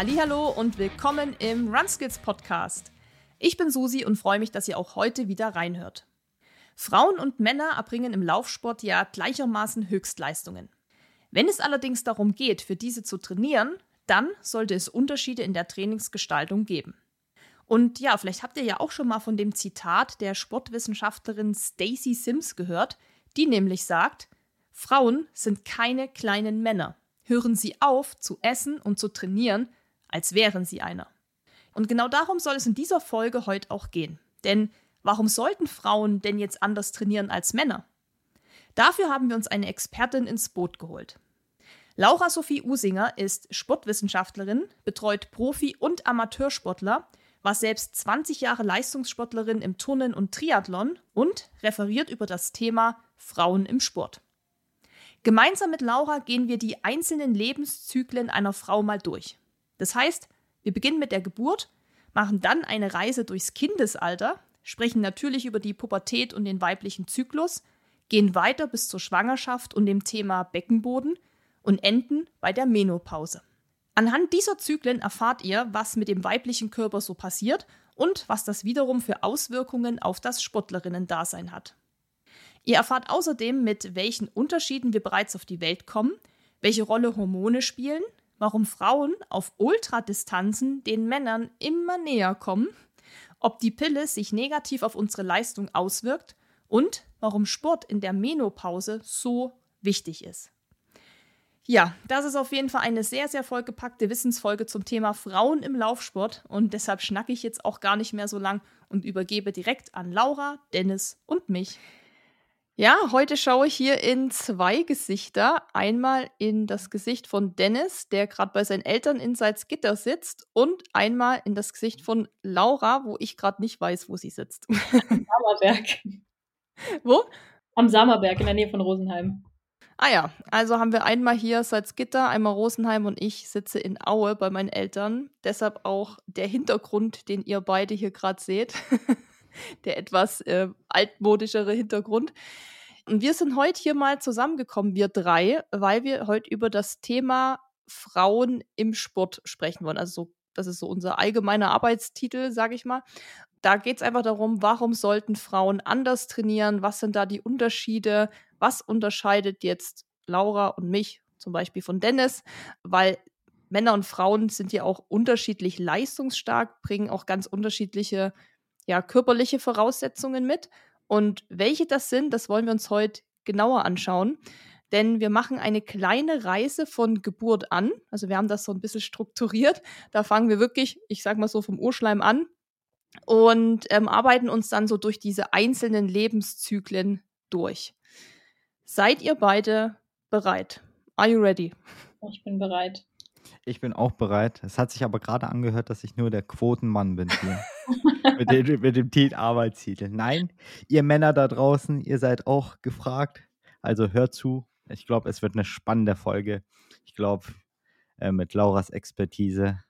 Hallo und willkommen im Runskills Podcast. Ich bin Susi und freue mich, dass ihr auch heute wieder reinhört. Frauen und Männer erbringen im Laufsport ja gleichermaßen Höchstleistungen. Wenn es allerdings darum geht, für diese zu trainieren, dann sollte es Unterschiede in der Trainingsgestaltung geben. Und ja, vielleicht habt ihr ja auch schon mal von dem Zitat der Sportwissenschaftlerin Stacy Sims gehört, die nämlich sagt, Frauen sind keine kleinen Männer. Hören Sie auf zu essen und zu trainieren, als wären Sie einer. Und genau darum soll es in dieser Folge heute auch gehen. Denn warum sollten Frauen denn jetzt anders trainieren als Männer? Dafür haben wir uns eine Expertin ins Boot geholt. Laura Sophie Usinger ist Sportwissenschaftlerin, betreut Profi- und Amateursportler, war selbst 20 Jahre Leistungssportlerin im Turnen und Triathlon und referiert über das Thema Frauen im Sport. Gemeinsam mit Laura gehen wir die einzelnen Lebenszyklen einer Frau mal durch. Das heißt, wir beginnen mit der Geburt, machen dann eine Reise durchs Kindesalter, sprechen natürlich über die Pubertät und den weiblichen Zyklus, gehen weiter bis zur Schwangerschaft und dem Thema Beckenboden und enden bei der Menopause. Anhand dieser Zyklen erfahrt ihr, was mit dem weiblichen Körper so passiert und was das wiederum für Auswirkungen auf das Sportlerinnen-Dasein hat. Ihr erfahrt außerdem, mit welchen Unterschieden wir bereits auf die Welt kommen, welche Rolle Hormone spielen, warum Frauen auf Ultradistanzen den Männern immer näher kommen, ob die Pille sich negativ auf unsere Leistung auswirkt und warum Sport in der Menopause so wichtig ist. Ja, das ist auf jeden Fall eine sehr, sehr vollgepackte Wissensfolge zum Thema Frauen im Laufsport und deshalb schnacke ich jetzt auch gar nicht mehr so lang und übergebe direkt an Laura, Dennis und mich. Ja, heute schaue ich hier in zwei Gesichter. Einmal in das Gesicht von Dennis, der gerade bei seinen Eltern in Salzgitter sitzt, und einmal in das Gesicht von Laura, wo ich gerade nicht weiß, wo sie sitzt. Am Sammerberg. wo? Am Sammerberg in der Nähe von Rosenheim. Ah ja, also haben wir einmal hier Salzgitter, einmal Rosenheim und ich sitze in Aue bei meinen Eltern. Deshalb auch der Hintergrund, den ihr beide hier gerade seht. der etwas äh, altmodischere Hintergrund. Und wir sind heute hier mal zusammengekommen, wir drei, weil wir heute über das Thema Frauen im Sport sprechen wollen. Also so, das ist so unser allgemeiner Arbeitstitel, sage ich mal. Da geht es einfach darum, warum sollten Frauen anders trainieren? Was sind da die Unterschiede? Was unterscheidet jetzt Laura und mich zum Beispiel von Dennis? Weil Männer und Frauen sind ja auch unterschiedlich leistungsstark, bringen auch ganz unterschiedliche ja, körperliche Voraussetzungen mit. Und welche das sind, das wollen wir uns heute genauer anschauen. Denn wir machen eine kleine Reise von Geburt an. Also wir haben das so ein bisschen strukturiert. Da fangen wir wirklich, ich sag mal so, vom Urschleim an und ähm, arbeiten uns dann so durch diese einzelnen Lebenszyklen durch. Seid ihr beide bereit? Are you ready? Ich bin bereit. Ich bin auch bereit. Es hat sich aber gerade angehört, dass ich nur der Quotenmann bin hier. Mit, dem, mit dem Titel Arbeitstitel. Nein, ihr Männer da draußen, ihr seid auch gefragt. Also hört zu. Ich glaube, es wird eine spannende Folge. Ich glaube, äh, mit Lauras Expertise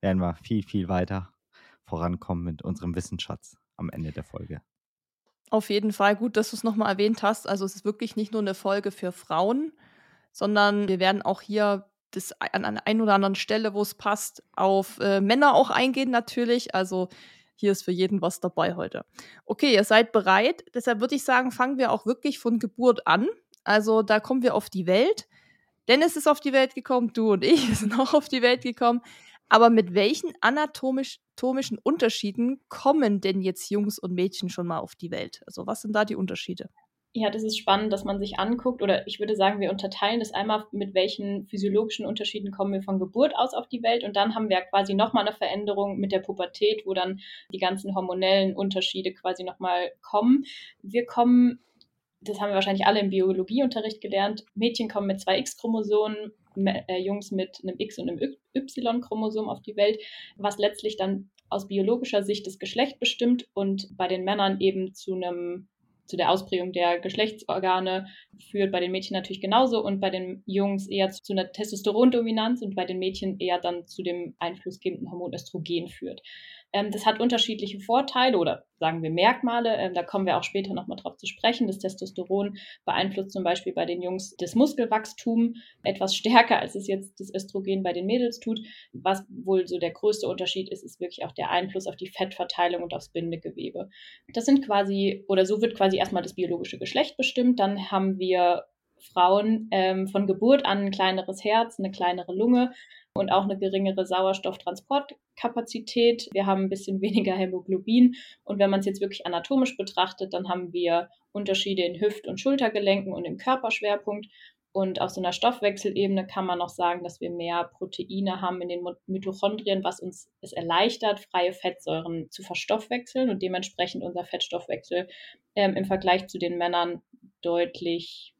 werden wir viel, viel weiter vorankommen mit unserem Wissensschatz am Ende der Folge. Auf jeden Fall gut, dass du es nochmal erwähnt hast. Also es ist wirklich nicht nur eine Folge für Frauen, sondern wir werden auch hier das an einer ein oder anderen Stelle, wo es passt, auf äh, Männer auch eingehen natürlich. Also hier ist für jeden was dabei heute. Okay, ihr seid bereit. Deshalb würde ich sagen, fangen wir auch wirklich von Geburt an. Also da kommen wir auf die Welt. Dennis ist auf die Welt gekommen, du und ich sind auch auf die Welt gekommen. Aber mit welchen anatomischen Unterschieden kommen denn jetzt Jungs und Mädchen schon mal auf die Welt? Also was sind da die Unterschiede? Ja, das ist spannend, dass man sich anguckt, oder ich würde sagen, wir unterteilen das einmal, mit welchen physiologischen Unterschieden kommen wir von Geburt aus auf die Welt. Und dann haben wir quasi nochmal eine Veränderung mit der Pubertät, wo dann die ganzen hormonellen Unterschiede quasi nochmal kommen. Wir kommen, das haben wir wahrscheinlich alle im Biologieunterricht gelernt, Mädchen kommen mit zwei X-Chromosomen, äh, Jungs mit einem X- und einem Y-Chromosom auf die Welt, was letztlich dann aus biologischer Sicht das Geschlecht bestimmt und bei den Männern eben zu einem zu der Ausprägung der Geschlechtsorgane führt bei den Mädchen natürlich genauso und bei den Jungs eher zu einer Testosterondominanz und bei den Mädchen eher dann zu dem einflussgebenden Hormon Östrogen führt. Ähm, das hat unterschiedliche Vorteile oder sagen wir, Merkmale. Ähm, da kommen wir auch später nochmal drauf zu sprechen. Das Testosteron beeinflusst zum Beispiel bei den Jungs das Muskelwachstum etwas stärker, als es jetzt das Östrogen bei den Mädels tut. Was wohl so der größte Unterschied ist, ist wirklich auch der Einfluss auf die Fettverteilung und aufs Bindegewebe. Das sind quasi, oder so wird quasi erstmal das biologische Geschlecht bestimmt. Dann haben wir Frauen ähm, von Geburt an ein kleineres Herz, eine kleinere Lunge und auch eine geringere Sauerstofftransportkapazität. Wir haben ein bisschen weniger Hämoglobin. Und wenn man es jetzt wirklich anatomisch betrachtet, dann haben wir Unterschiede in Hüft- und Schultergelenken und im Körperschwerpunkt. Und auf so einer Stoffwechselebene kann man noch sagen, dass wir mehr Proteine haben in den Mitochondrien, was uns es erleichtert, freie Fettsäuren zu verstoffwechseln und dementsprechend unser Fettstoffwechsel ähm, im Vergleich zu den Männern deutlich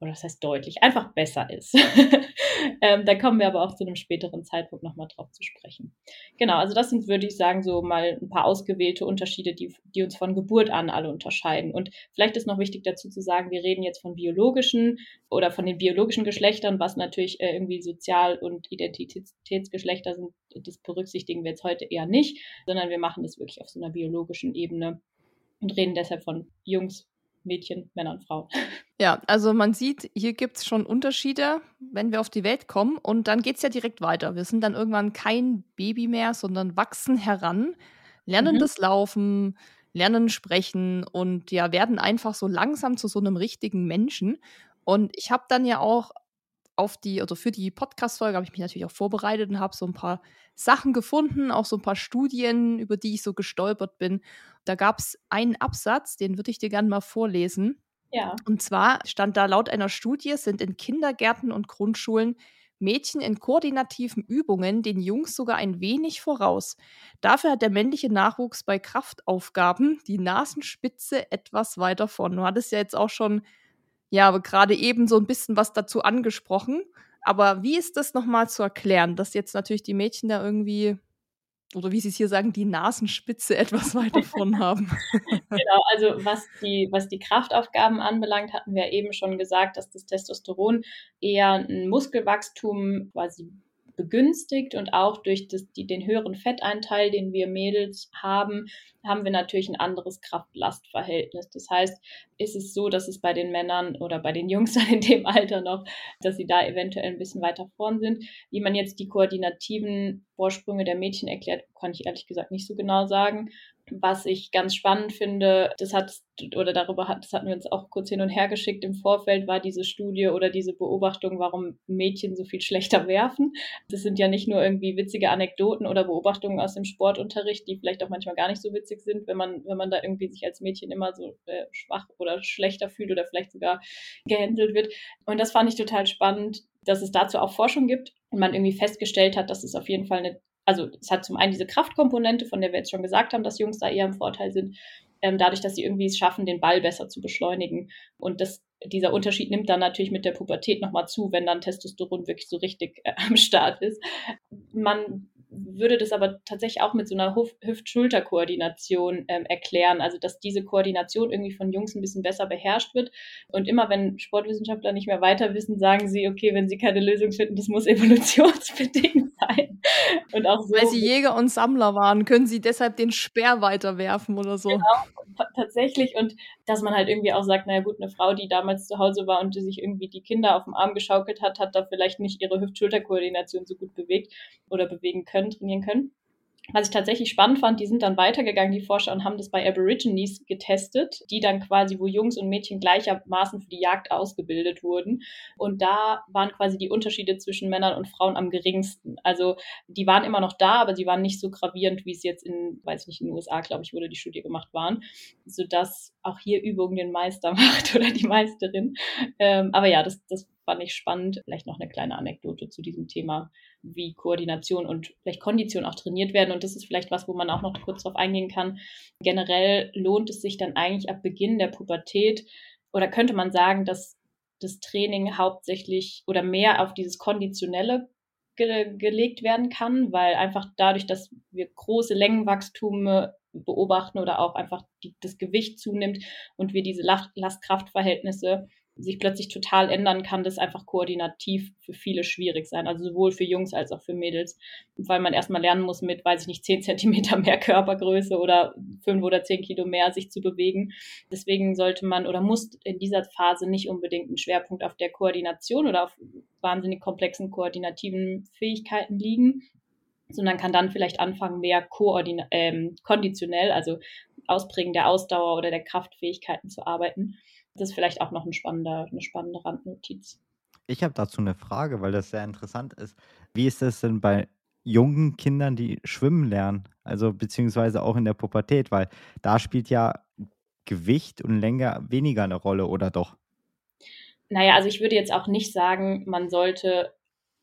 oder das heißt deutlich, einfach besser ist. ähm, da kommen wir aber auch zu einem späteren Zeitpunkt nochmal drauf zu sprechen. Genau, also das sind, würde ich sagen, so mal ein paar ausgewählte Unterschiede, die, die uns von Geburt an alle unterscheiden. Und vielleicht ist noch wichtig dazu zu sagen, wir reden jetzt von biologischen oder von den biologischen Geschlechtern, was natürlich äh, irgendwie Sozial- und Identitätsgeschlechter sind, das berücksichtigen wir jetzt heute eher nicht, sondern wir machen das wirklich auf so einer biologischen Ebene und reden deshalb von Jungs, Mädchen, Männer und Frauen. Ja, also man sieht, hier gibt es schon Unterschiede, wenn wir auf die Welt kommen. Und dann geht es ja direkt weiter. Wir sind dann irgendwann kein Baby mehr, sondern wachsen heran, lernen mhm. das Laufen, lernen sprechen und ja, werden einfach so langsam zu so einem richtigen Menschen. Und ich habe dann ja auch auf die, oder für die Podcast-Folge habe ich mich natürlich auch vorbereitet und habe so ein paar Sachen gefunden, auch so ein paar Studien, über die ich so gestolpert bin. Da gab es einen Absatz, den würde ich dir gerne mal vorlesen. Ja. Und zwar stand da laut einer Studie, sind in Kindergärten und Grundschulen Mädchen in koordinativen Übungen den Jungs sogar ein wenig voraus. Dafür hat der männliche Nachwuchs bei Kraftaufgaben die Nasenspitze etwas weiter vorn. Du hattest ja jetzt auch schon ja, aber gerade eben so ein bisschen was dazu angesprochen. Aber wie ist das nochmal zu erklären, dass jetzt natürlich die Mädchen da irgendwie, oder wie sie es hier sagen, die Nasenspitze etwas weiter vorn haben? genau, also was die, was die Kraftaufgaben anbelangt, hatten wir eben schon gesagt, dass das Testosteron eher ein Muskelwachstum quasi begünstigt und auch durch das, die, den höheren Fetteinteil, den wir Mädels haben, haben wir natürlich ein anderes Kraft-Last-Verhältnis. Das heißt, ist es so, dass es bei den Männern oder bei den Jungs in dem Alter noch, dass sie da eventuell ein bisschen weiter vorn sind. Wie man jetzt die koordinativen Vorsprünge der Mädchen erklärt, kann ich ehrlich gesagt nicht so genau sagen. Was ich ganz spannend finde, das hat, oder darüber hat, das hatten wir uns auch kurz hin und her geschickt im Vorfeld, war diese Studie oder diese Beobachtung, warum Mädchen so viel schlechter werfen. Das sind ja nicht nur irgendwie witzige Anekdoten oder Beobachtungen aus dem Sportunterricht, die vielleicht auch manchmal gar nicht so witzig sind, wenn man, wenn man da irgendwie sich als Mädchen immer so äh, schwach oder schlechter fühlt oder vielleicht sogar gehänselt wird. Und das fand ich total spannend, dass es dazu auch Forschung gibt und man irgendwie festgestellt hat, dass es auf jeden Fall eine also es hat zum einen diese Kraftkomponente, von der wir jetzt schon gesagt haben, dass Jungs da eher im Vorteil sind, ähm, dadurch, dass sie irgendwie es schaffen, den Ball besser zu beschleunigen. Und das, dieser Unterschied nimmt dann natürlich mit der Pubertät nochmal zu, wenn dann Testosteron wirklich so richtig äh, am Start ist. Man würde das aber tatsächlich auch mit so einer Hüft-Schulter-Koordination ähm, erklären. Also, dass diese Koordination irgendwie von Jungs ein bisschen besser beherrscht wird. Und immer wenn Sportwissenschaftler nicht mehr weiter wissen, sagen sie, okay, wenn sie keine Lösung finden, das muss evolutionsbedingt sein. Und auch so. Weil sie Jäger und Sammler waren, können sie deshalb den Speer weiterwerfen oder so. Genau, tatsächlich. Und dass man halt irgendwie auch sagt, naja gut, eine Frau, die damals zu Hause war und die sich irgendwie die Kinder auf dem Arm geschaukelt hat, hat da vielleicht nicht ihre Hüft-Schulter-Koordination so gut bewegt oder bewegen können, trainieren können. Was ich tatsächlich spannend fand, die sind dann weitergegangen, die Forscher, und haben das bei Aborigines getestet, die dann quasi, wo Jungs und Mädchen gleichermaßen für die Jagd ausgebildet wurden. Und da waren quasi die Unterschiede zwischen Männern und Frauen am geringsten. Also die waren immer noch da, aber sie waren nicht so gravierend, wie es jetzt in, weiß ich nicht, in den USA, glaube ich, wurde die Studie gemacht waren, sodass auch hier Übung den Meister macht oder die Meisterin. Ähm, aber ja, das, das fand ich spannend. Vielleicht noch eine kleine Anekdote zu diesem Thema, wie Koordination und vielleicht Kondition auch trainiert werden. Und das ist vielleicht was, wo man auch noch kurz drauf eingehen kann. Generell lohnt es sich dann eigentlich ab Beginn der Pubertät oder könnte man sagen, dass das Training hauptsächlich oder mehr auf dieses Konditionelle ge gelegt werden kann, weil einfach dadurch, dass wir große Längenwachstume beobachten oder auch einfach die, das Gewicht zunimmt und wir diese Last-Kraft-Verhältnisse sich plötzlich total ändern, kann das einfach koordinativ für viele schwierig sein. Also sowohl für Jungs als auch für Mädels, weil man erstmal lernen muss, mit, weiß ich nicht, 10 Zentimeter mehr Körpergröße oder 5 oder 10 Kilo mehr sich zu bewegen. Deswegen sollte man oder muss in dieser Phase nicht unbedingt einen Schwerpunkt auf der Koordination oder auf wahnsinnig komplexen koordinativen Fähigkeiten liegen, sondern kann dann vielleicht anfangen, mehr koordina ähm, konditionell, also Ausprägen der Ausdauer oder der Kraftfähigkeiten zu arbeiten. Das ist vielleicht auch noch ein spannender, eine spannende Randnotiz. Ich habe dazu eine Frage, weil das sehr interessant ist. Wie ist es denn bei jungen Kindern, die schwimmen lernen? Also beziehungsweise auch in der Pubertät, weil da spielt ja Gewicht und Länge weniger eine Rolle, oder doch? Naja, also ich würde jetzt auch nicht sagen, man sollte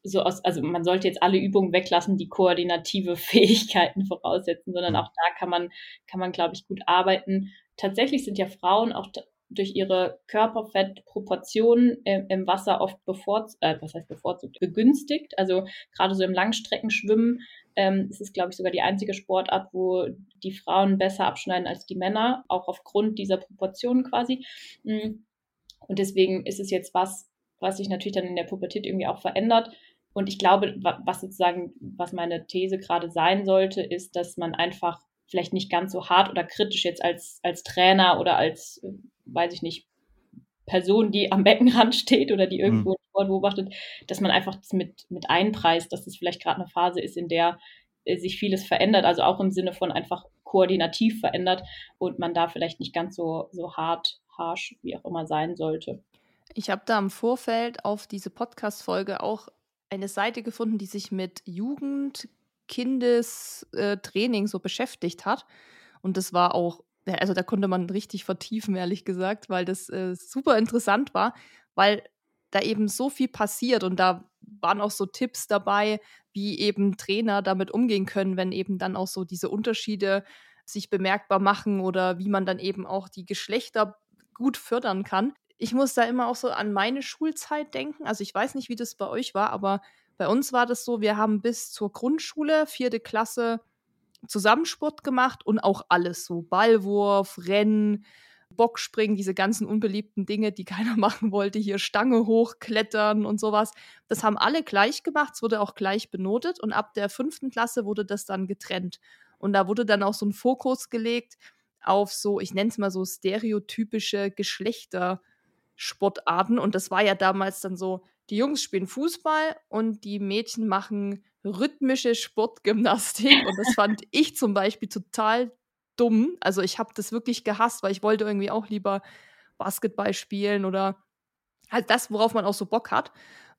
so aus, also man sollte jetzt alle Übungen weglassen, die koordinative Fähigkeiten voraussetzen, sondern mhm. auch da kann man, kann man, glaube ich, gut arbeiten. Tatsächlich sind ja Frauen auch durch ihre Körperfettproportionen im, Wasser oft bevorzugt, äh, was heißt bevorzugt, begünstigt. Also gerade so im Langstreckenschwimmen ähm, ist es, glaube ich, sogar die einzige Sportart, wo die Frauen besser abschneiden als die Männer, auch aufgrund dieser Proportionen quasi. Mm. Und deswegen ist es jetzt was, was sich natürlich dann in der Pubertät irgendwie auch verändert. Und ich glaube, was sozusagen, was meine These gerade sein sollte, ist, dass man einfach vielleicht nicht ganz so hart oder kritisch jetzt als, als Trainer oder als, weiß ich nicht, Person, die am Beckenrand steht oder die irgendwo mhm. Sport beobachtet, dass man einfach das mit, mit einpreist, dass das vielleicht gerade eine Phase ist, in der äh, sich vieles verändert, also auch im Sinne von einfach koordinativ verändert und man da vielleicht nicht ganz so, so hart, harsh, wie auch immer sein sollte. Ich habe da im Vorfeld auf diese Podcast-Folge auch eine Seite gefunden, die sich mit Jugend, Kindestraining so beschäftigt hat. Und das war auch, also da konnte man richtig vertiefen, ehrlich gesagt, weil das äh, super interessant war, weil da eben so viel passiert und da waren auch so Tipps dabei, wie eben Trainer damit umgehen können, wenn eben dann auch so diese Unterschiede sich bemerkbar machen oder wie man dann eben auch die Geschlechter gut fördern kann ich muss da immer auch so an meine Schulzeit denken. Also ich weiß nicht, wie das bei euch war, aber bei uns war das so, wir haben bis zur Grundschule, vierte Klasse, Zusammensport gemacht und auch alles so. Ballwurf, Rennen, Bockspringen, diese ganzen unbeliebten Dinge, die keiner machen wollte, hier Stange hochklettern und sowas. Das haben alle gleich gemacht, es wurde auch gleich benotet und ab der fünften Klasse wurde das dann getrennt. Und da wurde dann auch so ein Fokus gelegt auf so, ich nenne es mal so stereotypische Geschlechter. Sportarten. Und das war ja damals dann so, die Jungs spielen Fußball und die Mädchen machen rhythmische Sportgymnastik. Und das fand ich zum Beispiel total dumm. Also ich habe das wirklich gehasst, weil ich wollte irgendwie auch lieber Basketball spielen oder halt das, worauf man auch so Bock hat.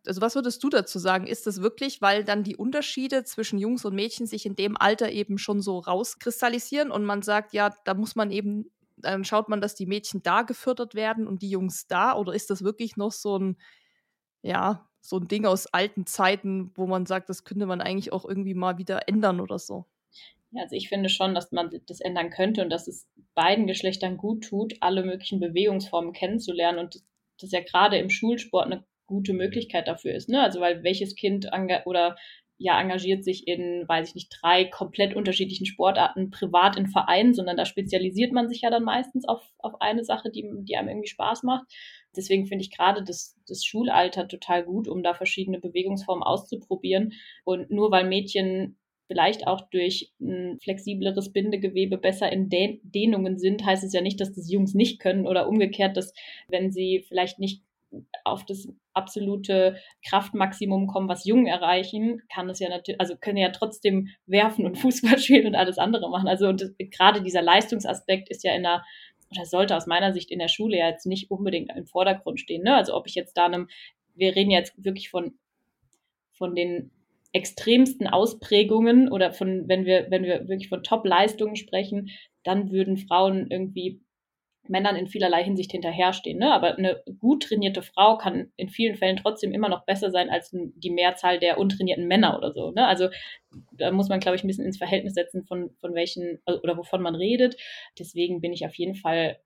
Also was würdest du dazu sagen? Ist das wirklich, weil dann die Unterschiede zwischen Jungs und Mädchen sich in dem Alter eben schon so rauskristallisieren und man sagt, ja, da muss man eben dann schaut man, dass die Mädchen da gefördert werden und die Jungs da? Oder ist das wirklich noch so ein, ja, so ein Ding aus alten Zeiten, wo man sagt, das könnte man eigentlich auch irgendwie mal wieder ändern oder so? Ja, also ich finde schon, dass man das ändern könnte und dass es beiden Geschlechtern gut tut, alle möglichen Bewegungsformen kennenzulernen und das ja gerade im Schulsport eine gute Möglichkeit dafür ist. Ne? Also weil welches Kind oder ja engagiert sich in, weiß ich nicht, drei komplett unterschiedlichen Sportarten privat in Vereinen, sondern da spezialisiert man sich ja dann meistens auf, auf eine Sache, die, die einem irgendwie Spaß macht. Deswegen finde ich gerade das, das Schulalter total gut, um da verschiedene Bewegungsformen auszuprobieren. Und nur weil Mädchen vielleicht auch durch ein flexibleres Bindegewebe besser in Dehnungen sind, heißt es ja nicht, dass das Jungs nicht können oder umgekehrt, dass wenn sie vielleicht nicht auf das absolute Kraftmaximum kommen, was Jungen erreichen, kann es ja natürlich, also können ja trotzdem werfen und Fußball spielen und alles andere machen. Also und gerade dieser Leistungsaspekt ist ja in der oder sollte aus meiner Sicht in der Schule ja jetzt nicht unbedingt im Vordergrund stehen. Ne? Also ob ich jetzt da einem, wir reden jetzt wirklich von von den extremsten Ausprägungen oder von, wenn wir, wenn wir wirklich von Top-Leistungen sprechen, dann würden Frauen irgendwie Männern in vielerlei Hinsicht hinterherstehen. Ne? Aber eine gut trainierte Frau kann in vielen Fällen trotzdem immer noch besser sein als die Mehrzahl der untrainierten Männer oder so. Ne? Also da muss man, glaube ich, ein bisschen ins Verhältnis setzen, von, von welchen also, oder wovon man redet. Deswegen bin ich auf jeden Fall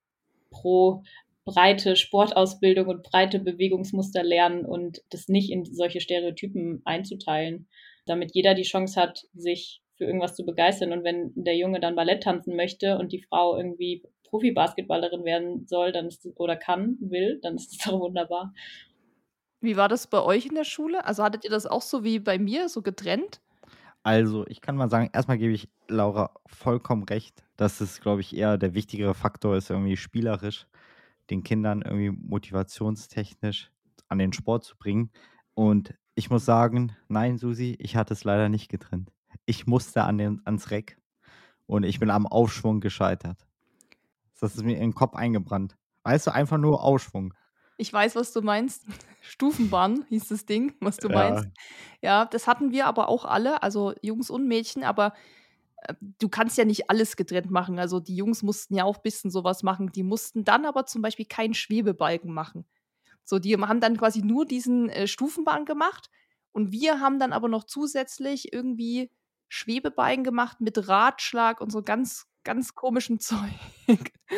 pro breite Sportausbildung und breite Bewegungsmuster lernen und das nicht in solche Stereotypen einzuteilen, damit jeder die Chance hat, sich für irgendwas zu begeistern. Und wenn der Junge dann Ballett tanzen möchte und die Frau irgendwie Profi-Basketballerin werden soll, dann ist oder kann, will, dann ist das doch wunderbar. Wie war das bei euch in der Schule? Also hattet ihr das auch so wie bei mir, so getrennt? Also, ich kann mal sagen, erstmal gebe ich Laura vollkommen recht, dass es, glaube ich, eher der wichtigere Faktor ist, irgendwie spielerisch den Kindern irgendwie motivationstechnisch an den Sport zu bringen. Und ich muss sagen, nein, Susi, ich hatte es leider nicht getrennt. Ich musste an den, ans Reck und ich bin am Aufschwung gescheitert. Das ist mir in den Kopf eingebrannt. Weißt du, einfach nur Aufschwung. Ich weiß, was du meinst. Stufenbahn hieß das Ding, was du ja. meinst. Ja, das hatten wir aber auch alle, also Jungs und Mädchen, aber äh, du kannst ja nicht alles getrennt machen. Also die Jungs mussten ja auch ein bisschen sowas machen. Die mussten dann aber zum Beispiel keinen Schwebebalken machen. So, die haben dann quasi nur diesen äh, Stufenbahn gemacht und wir haben dann aber noch zusätzlich irgendwie Schwebebalken gemacht mit Radschlag und so ganz, ganz komischen Zeug.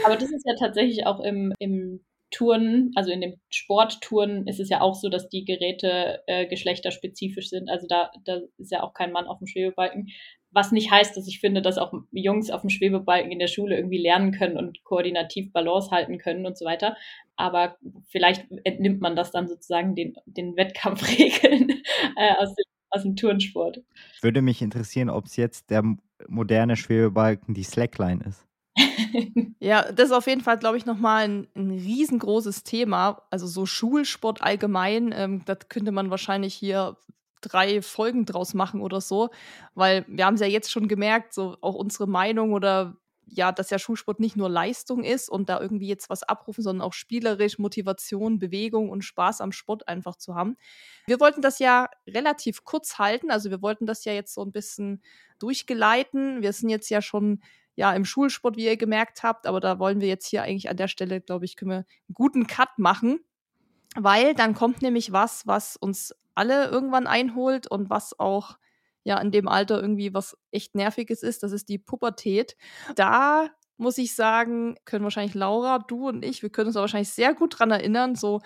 Aber das ist ja tatsächlich auch im, im Touren, also in dem Sporttouren ist es ja auch so, dass die Geräte äh, geschlechterspezifisch sind. Also da, da ist ja auch kein Mann auf dem Schwebebalken. Was nicht heißt, dass ich finde, dass auch Jungs auf dem Schwebebalken in der Schule irgendwie lernen können und koordinativ Balance halten können und so weiter. Aber vielleicht entnimmt man das dann sozusagen den, den Wettkampfregeln äh, aus, dem, aus dem Turnsport. Würde mich interessieren, ob es jetzt der moderne Schwebebalken die Slackline ist. ja, das ist auf jeden Fall, glaube ich, nochmal ein, ein riesengroßes Thema. Also so Schulsport allgemein, ähm, das könnte man wahrscheinlich hier drei Folgen draus machen oder so, weil wir haben es ja jetzt schon gemerkt, so auch unsere Meinung oder ja, dass ja Schulsport nicht nur Leistung ist und da irgendwie jetzt was abrufen, sondern auch spielerisch Motivation, Bewegung und Spaß am Sport einfach zu haben. Wir wollten das ja relativ kurz halten, also wir wollten das ja jetzt so ein bisschen durchgeleiten. Wir sind jetzt ja schon ja im Schulsport, wie ihr gemerkt habt, aber da wollen wir jetzt hier eigentlich an der Stelle, glaube ich, können wir einen guten Cut machen, weil dann kommt nämlich was, was uns alle irgendwann einholt und was auch ja in dem Alter irgendwie was echt nerviges ist, das ist die Pubertät. Da muss ich sagen, können wahrscheinlich Laura, du und ich, wir können uns wahrscheinlich sehr gut dran erinnern, so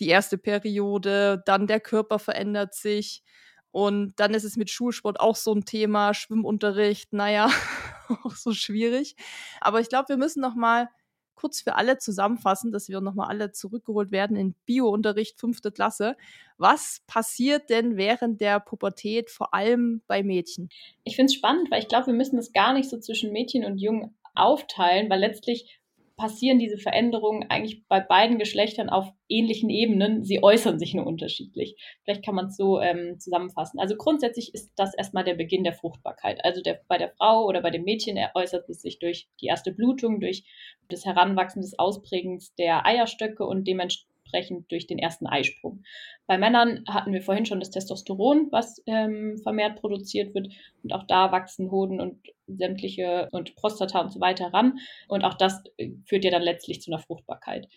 die erste Periode, dann der Körper verändert sich und dann ist es mit Schulsport auch so ein Thema, Schwimmunterricht, naja, auch so schwierig. Aber ich glaube, wir müssen noch mal kurz für alle zusammenfassen, dass wir nochmal alle zurückgeholt werden in Biounterricht fünfte Klasse. Was passiert denn während der Pubertät, vor allem bei Mädchen? Ich finde es spannend, weil ich glaube, wir müssen es gar nicht so zwischen Mädchen und Jungen aufteilen, weil letztlich passieren diese Veränderungen eigentlich bei beiden Geschlechtern auf ähnlichen Ebenen. Sie äußern sich nur unterschiedlich. Vielleicht kann man es so ähm, zusammenfassen. Also grundsätzlich ist das erstmal der Beginn der Fruchtbarkeit. Also der, bei der Frau oder bei dem Mädchen äußert es sich durch die erste Blutung, durch das Heranwachsen des Ausprägens der Eierstöcke und dementsprechend entsprechend durch den ersten Eisprung. Bei Männern hatten wir vorhin schon das Testosteron, was ähm, vermehrt produziert wird. Und auch da wachsen Hoden und sämtliche und Prostata und so weiter ran. Und auch das äh, führt ja dann letztlich zu einer Fruchtbarkeit.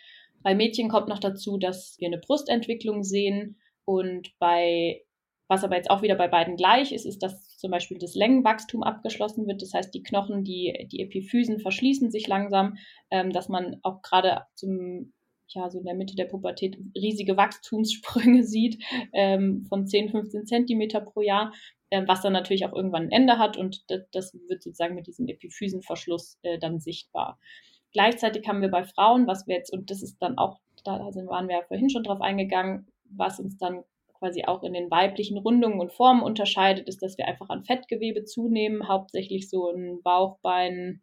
Bei Mädchen kommt noch dazu, dass wir eine Brustentwicklung sehen. Und bei was aber jetzt auch wieder bei beiden gleich ist, ist, dass zum Beispiel das Längenwachstum abgeschlossen wird. Das heißt, die Knochen, die, die Epiphysen verschließen sich langsam, ähm, dass man auch gerade zum ja, so in der Mitte der Pubertät riesige Wachstumssprünge sieht ähm, von 10, 15 Zentimeter pro Jahr, äh, was dann natürlich auch irgendwann ein Ende hat und das, das wird sozusagen mit diesem Epiphysenverschluss äh, dann sichtbar. Gleichzeitig haben wir bei Frauen, was wir jetzt, und das ist dann auch, da waren wir ja vorhin schon drauf eingegangen, was uns dann quasi auch in den weiblichen Rundungen und Formen unterscheidet, ist, dass wir einfach an Fettgewebe zunehmen, hauptsächlich so ein Bauchbein,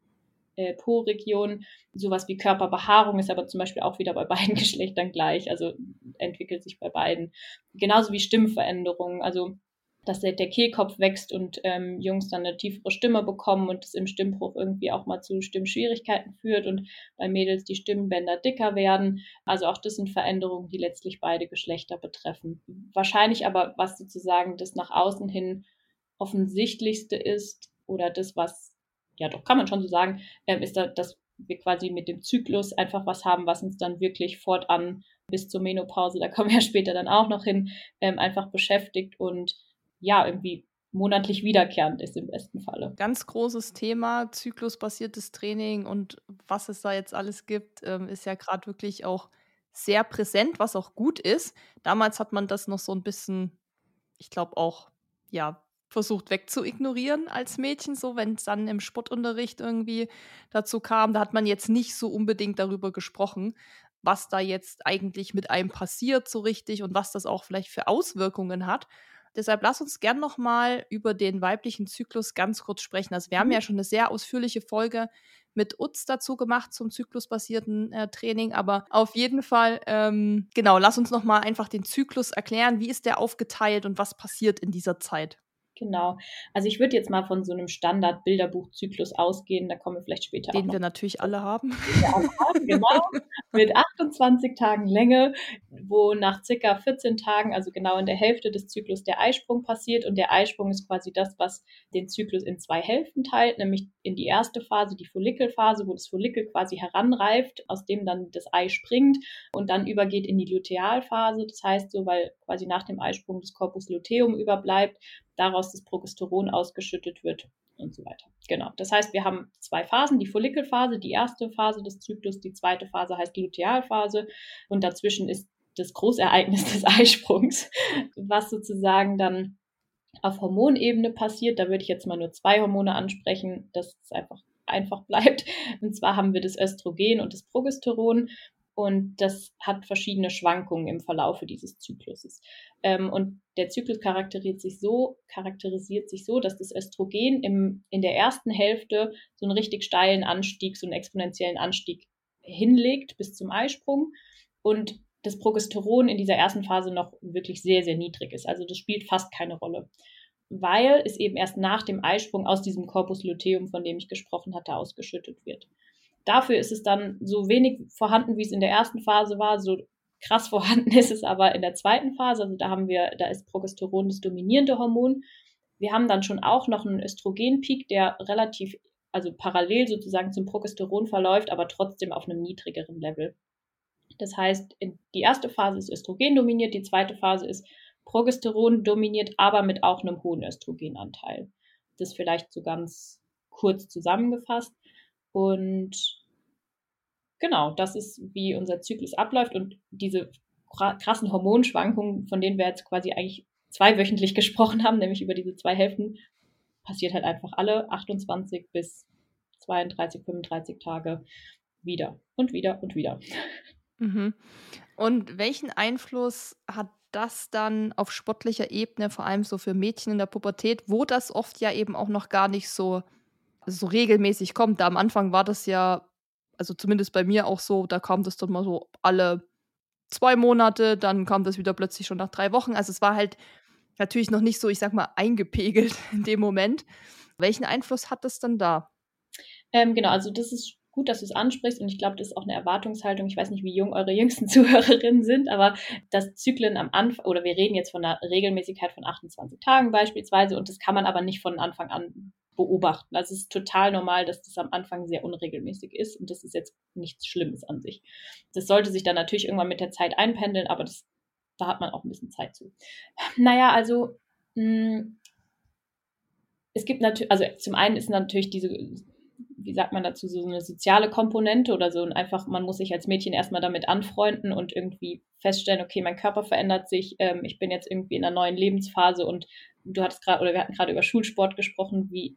äh, Po-Region. Sowas wie Körperbehaarung ist aber zum Beispiel auch wieder bei beiden Geschlechtern gleich, also entwickelt sich bei beiden. Genauso wie Stimmveränderungen, also dass der, der Kehlkopf wächst und ähm, Jungs dann eine tiefere Stimme bekommen und es im Stimmbruch irgendwie auch mal zu Stimmschwierigkeiten führt und bei Mädels die Stimmbänder dicker werden. Also auch das sind Veränderungen, die letztlich beide Geschlechter betreffen. Wahrscheinlich aber, was sozusagen das nach außen hin offensichtlichste ist oder das, was ja doch kann man schon so sagen, ähm, ist da, dass wir quasi mit dem Zyklus einfach was haben, was uns dann wirklich fortan bis zur Menopause, da kommen wir ja später dann auch noch hin, ähm, einfach beschäftigt und ja, irgendwie monatlich wiederkehrend ist im besten Falle. Ganz großes Thema, zyklusbasiertes Training und was es da jetzt alles gibt, ähm, ist ja gerade wirklich auch sehr präsent, was auch gut ist. Damals hat man das noch so ein bisschen, ich glaube auch, ja, versucht wegzuignorieren als Mädchen, so wenn es dann im Sportunterricht irgendwie dazu kam. Da hat man jetzt nicht so unbedingt darüber gesprochen, was da jetzt eigentlich mit einem passiert so richtig und was das auch vielleicht für Auswirkungen hat. Deshalb lass uns gern noch mal über den weiblichen Zyklus ganz kurz sprechen. Also wir haben mhm. ja schon eine sehr ausführliche Folge mit UTS dazu gemacht zum zyklusbasierten äh, Training, aber auf jeden Fall ähm, genau, lass uns noch mal einfach den Zyklus erklären. Wie ist der aufgeteilt und was passiert in dieser Zeit? Genau. Also ich würde jetzt mal von so einem Standard-Bilderbuchzyklus ausgehen, da kommen wir vielleicht später Den wir natürlich alle haben. Den wir alle haben, genau. Mit 28 Tagen Länge, wo nach circa 14 Tagen, also genau in der Hälfte des Zyklus, der Eisprung passiert. Und der Eisprung ist quasi das, was den Zyklus in zwei Hälften teilt, nämlich in die erste Phase, die Follikelphase, wo das Follikel quasi heranreift, aus dem dann das Ei springt und dann übergeht in die Lutealphase. Das heißt so, weil quasi nach dem Eisprung das Corpus luteum überbleibt, daraus das Progesteron ausgeschüttet wird und so weiter. Genau. Das heißt, wir haben zwei Phasen, die Follikelphase, die erste Phase des Zyklus, die zweite Phase heißt Lutealphase und dazwischen ist das Großereignis des Eisprungs, was sozusagen dann auf Hormonebene passiert. Da würde ich jetzt mal nur zwei Hormone ansprechen, dass es einfach einfach bleibt. Und zwar haben wir das Östrogen und das Progesteron. Und das hat verschiedene Schwankungen im Verlaufe dieses Zykluses. Ähm, und der Zyklus charakterisiert sich so, charakterisiert sich so, dass das Östrogen im, in der ersten Hälfte so einen richtig steilen Anstieg, so einen exponentiellen Anstieg hinlegt bis zum Eisprung. Und das Progesteron in dieser ersten Phase noch wirklich sehr, sehr niedrig ist. Also das spielt fast keine Rolle. Weil es eben erst nach dem Eisprung aus diesem Corpus luteum, von dem ich gesprochen hatte, ausgeschüttet wird. Dafür ist es dann so wenig vorhanden, wie es in der ersten Phase war. So krass vorhanden ist es aber in der zweiten Phase. Also da haben wir, da ist Progesteron das dominierende Hormon. Wir haben dann schon auch noch einen Östrogenpeak, der relativ, also parallel sozusagen zum Progesteron verläuft, aber trotzdem auf einem niedrigeren Level. Das heißt, die erste Phase ist Östrogen dominiert, die zweite Phase ist Progesteron dominiert, aber mit auch einem hohen Östrogenanteil. Das vielleicht so ganz kurz zusammengefasst. Und genau, das ist, wie unser Zyklus abläuft und diese krassen Hormonschwankungen, von denen wir jetzt quasi eigentlich zweiwöchentlich gesprochen haben, nämlich über diese zwei Hälften, passiert halt einfach alle 28 bis 32, 35 Tage wieder und wieder und wieder. Mhm. Und welchen Einfluss hat das dann auf sportlicher Ebene, vor allem so für Mädchen in der Pubertät, wo das oft ja eben auch noch gar nicht so so regelmäßig kommt. Da am Anfang war das ja, also zumindest bei mir auch so, da kam das dann mal so alle zwei Monate, dann kam das wieder plötzlich schon nach drei Wochen. Also es war halt natürlich noch nicht so, ich sag mal, eingepegelt in dem Moment. Welchen Einfluss hat das dann da? Ähm, genau, also das ist gut, dass du es ansprichst und ich glaube, das ist auch eine Erwartungshaltung. Ich weiß nicht, wie jung eure jüngsten Zuhörerinnen sind, aber das Zyklen am Anfang, oder wir reden jetzt von einer Regelmäßigkeit von 28 Tagen beispielsweise und das kann man aber nicht von Anfang an beobachten. Also es ist total normal, dass das am Anfang sehr unregelmäßig ist und das ist jetzt nichts Schlimmes an sich. Das sollte sich dann natürlich irgendwann mit der Zeit einpendeln, aber das, da hat man auch ein bisschen Zeit zu. Naja, also mh, hm, es gibt natürlich, also zum einen ist natürlich diese, wie sagt man dazu, so eine soziale Komponente oder so und einfach, man muss sich als Mädchen erstmal damit anfreunden und irgendwie feststellen, okay, mein Körper verändert sich, ähm, ich bin jetzt irgendwie in einer neuen Lebensphase und du hattest gerade, oder wir hatten gerade über Schulsport gesprochen, wie,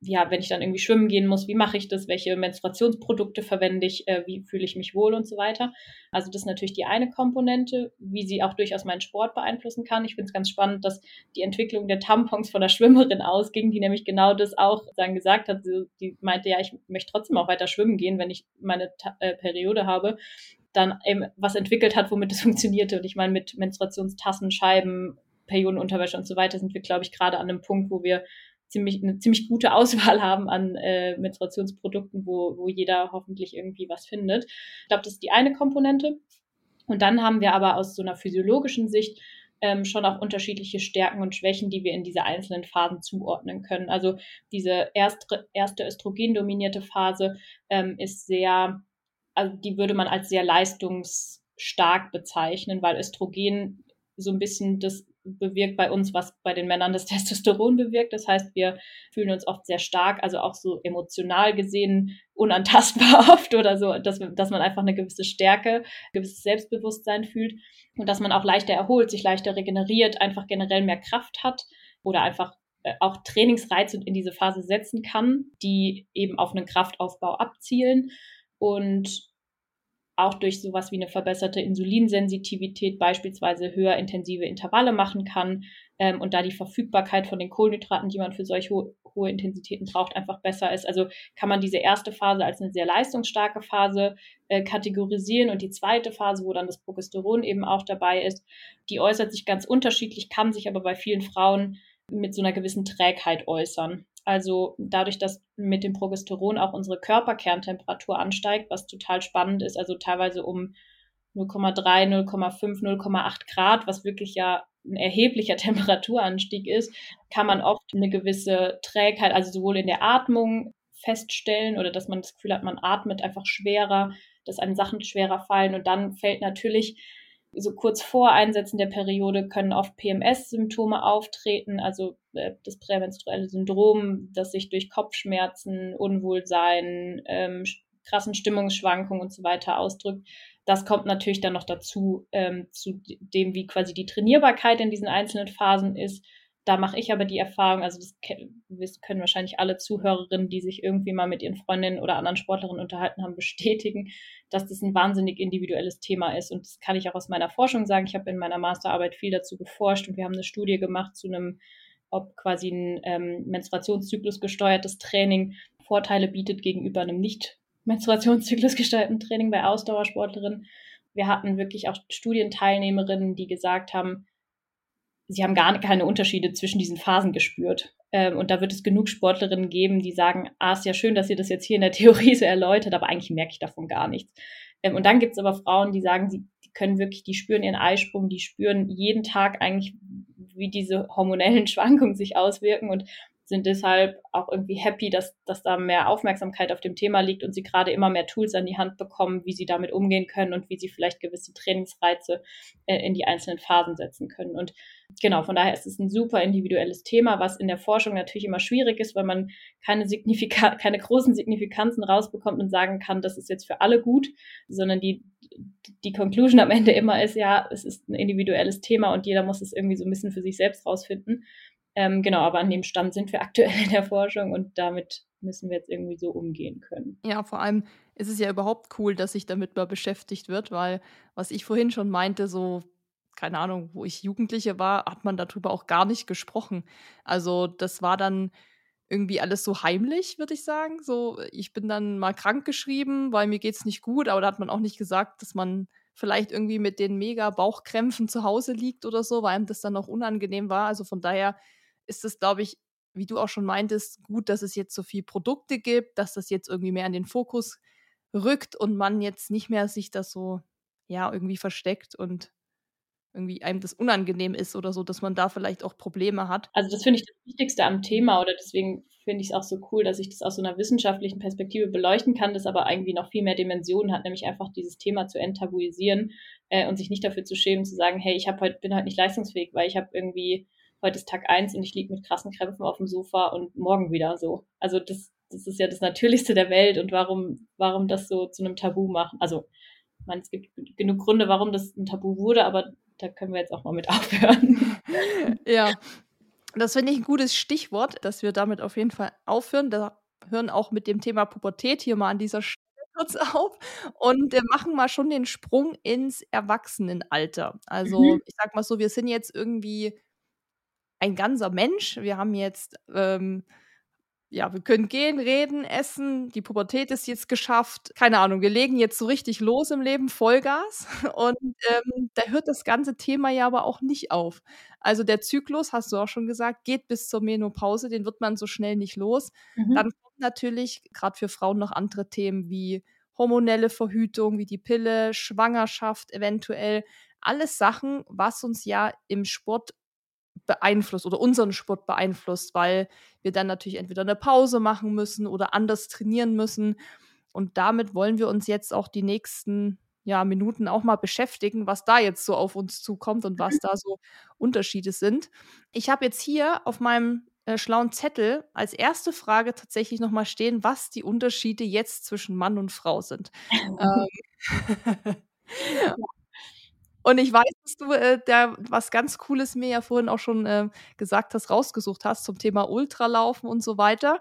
ja, wenn ich dann irgendwie schwimmen gehen muss, wie mache ich das, welche Menstruationsprodukte verwende ich, äh, wie fühle ich mich wohl und so weiter. Also das ist natürlich die eine Komponente, wie sie auch durchaus meinen Sport beeinflussen kann. Ich finde es ganz spannend, dass die Entwicklung der Tampons von der Schwimmerin ausging, die nämlich genau das auch dann gesagt hat. Sie, die meinte, ja, ich möchte trotzdem auch weiter schwimmen gehen, wenn ich meine Ta äh, Periode habe dann eben was entwickelt hat, womit es funktionierte. Und ich meine, mit Menstruationstassen, Scheiben, Periodenunterwäsche und so weiter sind wir, glaube ich, gerade an einem Punkt, wo wir ziemlich, eine ziemlich gute Auswahl haben an äh, Menstruationsprodukten, wo, wo jeder hoffentlich irgendwie was findet. Ich glaube, das ist die eine Komponente. Und dann haben wir aber aus so einer physiologischen Sicht ähm, schon auch unterschiedliche Stärken und Schwächen, die wir in diese einzelnen Phasen zuordnen können. Also diese erste, erste östrogendominierte Phase ähm, ist sehr, also die würde man als sehr leistungsstark bezeichnen, weil Östrogen so ein bisschen das bewirkt bei uns, was bei den Männern das Testosteron bewirkt. Das heißt, wir fühlen uns oft sehr stark, also auch so emotional gesehen unantastbar oft oder so, dass, dass man einfach eine gewisse Stärke, ein gewisses Selbstbewusstsein fühlt und dass man auch leichter erholt, sich leichter regeneriert, einfach generell mehr Kraft hat oder einfach äh, auch Trainingsreize in diese Phase setzen kann, die eben auf einen Kraftaufbau abzielen und auch durch sowas wie eine verbesserte Insulinsensitivität beispielsweise höher intensive Intervalle machen kann ähm, und da die Verfügbarkeit von den Kohlenhydraten, die man für solche ho hohe Intensitäten braucht, einfach besser ist. Also kann man diese erste Phase als eine sehr leistungsstarke Phase äh, kategorisieren und die zweite Phase, wo dann das Progesteron eben auch dabei ist, die äußert sich ganz unterschiedlich, kann sich aber bei vielen Frauen mit so einer gewissen Trägheit äußern. Also dadurch, dass mit dem Progesteron auch unsere Körperkerntemperatur ansteigt, was total spannend ist, also teilweise um 0,3, 0,5, 0,8 Grad, was wirklich ja ein erheblicher Temperaturanstieg ist, kann man oft eine gewisse Trägheit, also sowohl in der Atmung feststellen oder dass man das Gefühl hat, man atmet einfach schwerer, dass einem Sachen schwerer fallen. Und dann fällt natürlich so kurz vor Einsetzen der Periode können oft PMS-Symptome auftreten, also äh, das prämenstruelle Syndrom, das sich durch Kopfschmerzen, Unwohlsein, ähm, krassen Stimmungsschwankungen und so weiter ausdrückt. Das kommt natürlich dann noch dazu, ähm, zu dem, wie quasi die Trainierbarkeit in diesen einzelnen Phasen ist. Da mache ich aber die Erfahrung, also das können wahrscheinlich alle Zuhörerinnen, die sich irgendwie mal mit ihren Freundinnen oder anderen Sportlerinnen unterhalten haben, bestätigen, dass das ein wahnsinnig individuelles Thema ist. Und das kann ich auch aus meiner Forschung sagen. Ich habe in meiner Masterarbeit viel dazu geforscht und wir haben eine Studie gemacht zu einem, ob quasi ein ähm, Menstruationszyklus gesteuertes Training Vorteile bietet gegenüber einem nicht Menstruationszyklus gesteuerten Training bei Ausdauersportlerinnen. Wir hatten wirklich auch Studienteilnehmerinnen, die gesagt haben, sie haben gar keine Unterschiede zwischen diesen Phasen gespürt. Ähm, und da wird es genug Sportlerinnen geben, die sagen, ah, ist ja schön, dass ihr das jetzt hier in der Theorie so erläutert, aber eigentlich merke ich davon gar nichts. Ähm, und dann gibt es aber Frauen, die sagen, sie die können wirklich, die spüren ihren Eisprung, die spüren jeden Tag eigentlich, wie diese hormonellen Schwankungen sich auswirken und sind deshalb auch irgendwie happy, dass, dass da mehr Aufmerksamkeit auf dem Thema liegt und sie gerade immer mehr Tools an die Hand bekommen, wie sie damit umgehen können und wie sie vielleicht gewisse Trainingsreize äh, in die einzelnen Phasen setzen können. Und genau, von daher ist es ein super individuelles Thema, was in der Forschung natürlich immer schwierig ist, weil man keine, Signifika keine großen Signifikanzen rausbekommt und sagen kann, das ist jetzt für alle gut, sondern die, die Conclusion am Ende immer ist, ja, es ist ein individuelles Thema und jeder muss es irgendwie so ein bisschen für sich selbst rausfinden. Ähm, genau, aber an dem Stand sind wir aktuell in der Forschung und damit müssen wir jetzt irgendwie so umgehen können. Ja, vor allem ist es ja überhaupt cool, dass sich damit mal beschäftigt wird, weil was ich vorhin schon meinte, so keine Ahnung, wo ich Jugendliche war, hat man darüber auch gar nicht gesprochen. Also das war dann irgendwie alles so heimlich, würde ich sagen. So, ich bin dann mal krank geschrieben, weil mir geht's nicht gut, aber da hat man auch nicht gesagt, dass man vielleicht irgendwie mit den mega Bauchkrämpfen zu Hause liegt oder so, weil einem das dann auch unangenehm war. Also von daher ist es, glaube ich, wie du auch schon meintest, gut, dass es jetzt so viele Produkte gibt, dass das jetzt irgendwie mehr in den Fokus rückt und man jetzt nicht mehr sich das so, ja, irgendwie versteckt und irgendwie einem das unangenehm ist oder so, dass man da vielleicht auch Probleme hat. Also das finde ich das Wichtigste am Thema oder deswegen finde ich es auch so cool, dass ich das aus so einer wissenschaftlichen Perspektive beleuchten kann, das aber irgendwie noch viel mehr Dimensionen hat, nämlich einfach dieses Thema zu enttabuisieren äh, und sich nicht dafür zu schämen, zu sagen, hey, ich heute, bin heute nicht leistungsfähig, weil ich habe irgendwie heute ist Tag eins und ich liege mit krassen Krämpfen auf dem Sofa und morgen wieder so. Also das, das ist ja das Natürlichste der Welt und warum, warum das so zu einem Tabu machen? Also, ich meine, es gibt genug Gründe, warum das ein Tabu wurde, aber da können wir jetzt auch mal mit aufhören. ja, das finde ich ein gutes Stichwort, dass wir damit auf jeden Fall aufhören. Da hören auch mit dem Thema Pubertät hier mal an dieser Stelle kurz auf und äh, machen mal schon den Sprung ins Erwachsenenalter. Also, mhm. ich sag mal so, wir sind jetzt irgendwie ein ganzer Mensch. Wir haben jetzt, ähm, ja, wir können gehen, reden, essen. Die Pubertät ist jetzt geschafft. Keine Ahnung, wir legen jetzt so richtig los im Leben, Vollgas. Und ähm, da hört das ganze Thema ja aber auch nicht auf. Also der Zyklus, hast du auch schon gesagt, geht bis zur Menopause. Den wird man so schnell nicht los. Mhm. Dann kommt natürlich gerade für Frauen noch andere Themen wie hormonelle Verhütung, wie die Pille, Schwangerschaft eventuell. Alles Sachen, was uns ja im Sport beeinflusst oder unseren Sport beeinflusst, weil wir dann natürlich entweder eine Pause machen müssen oder anders trainieren müssen. Und damit wollen wir uns jetzt auch die nächsten ja, Minuten auch mal beschäftigen, was da jetzt so auf uns zukommt und was da so Unterschiede sind. Ich habe jetzt hier auf meinem äh, schlauen Zettel als erste Frage tatsächlich nochmal stehen, was die Unterschiede jetzt zwischen Mann und Frau sind. ähm, Und ich weiß, dass du äh, da was ganz Cooles mir ja vorhin auch schon äh, gesagt hast, rausgesucht hast zum Thema Ultralaufen und so weiter.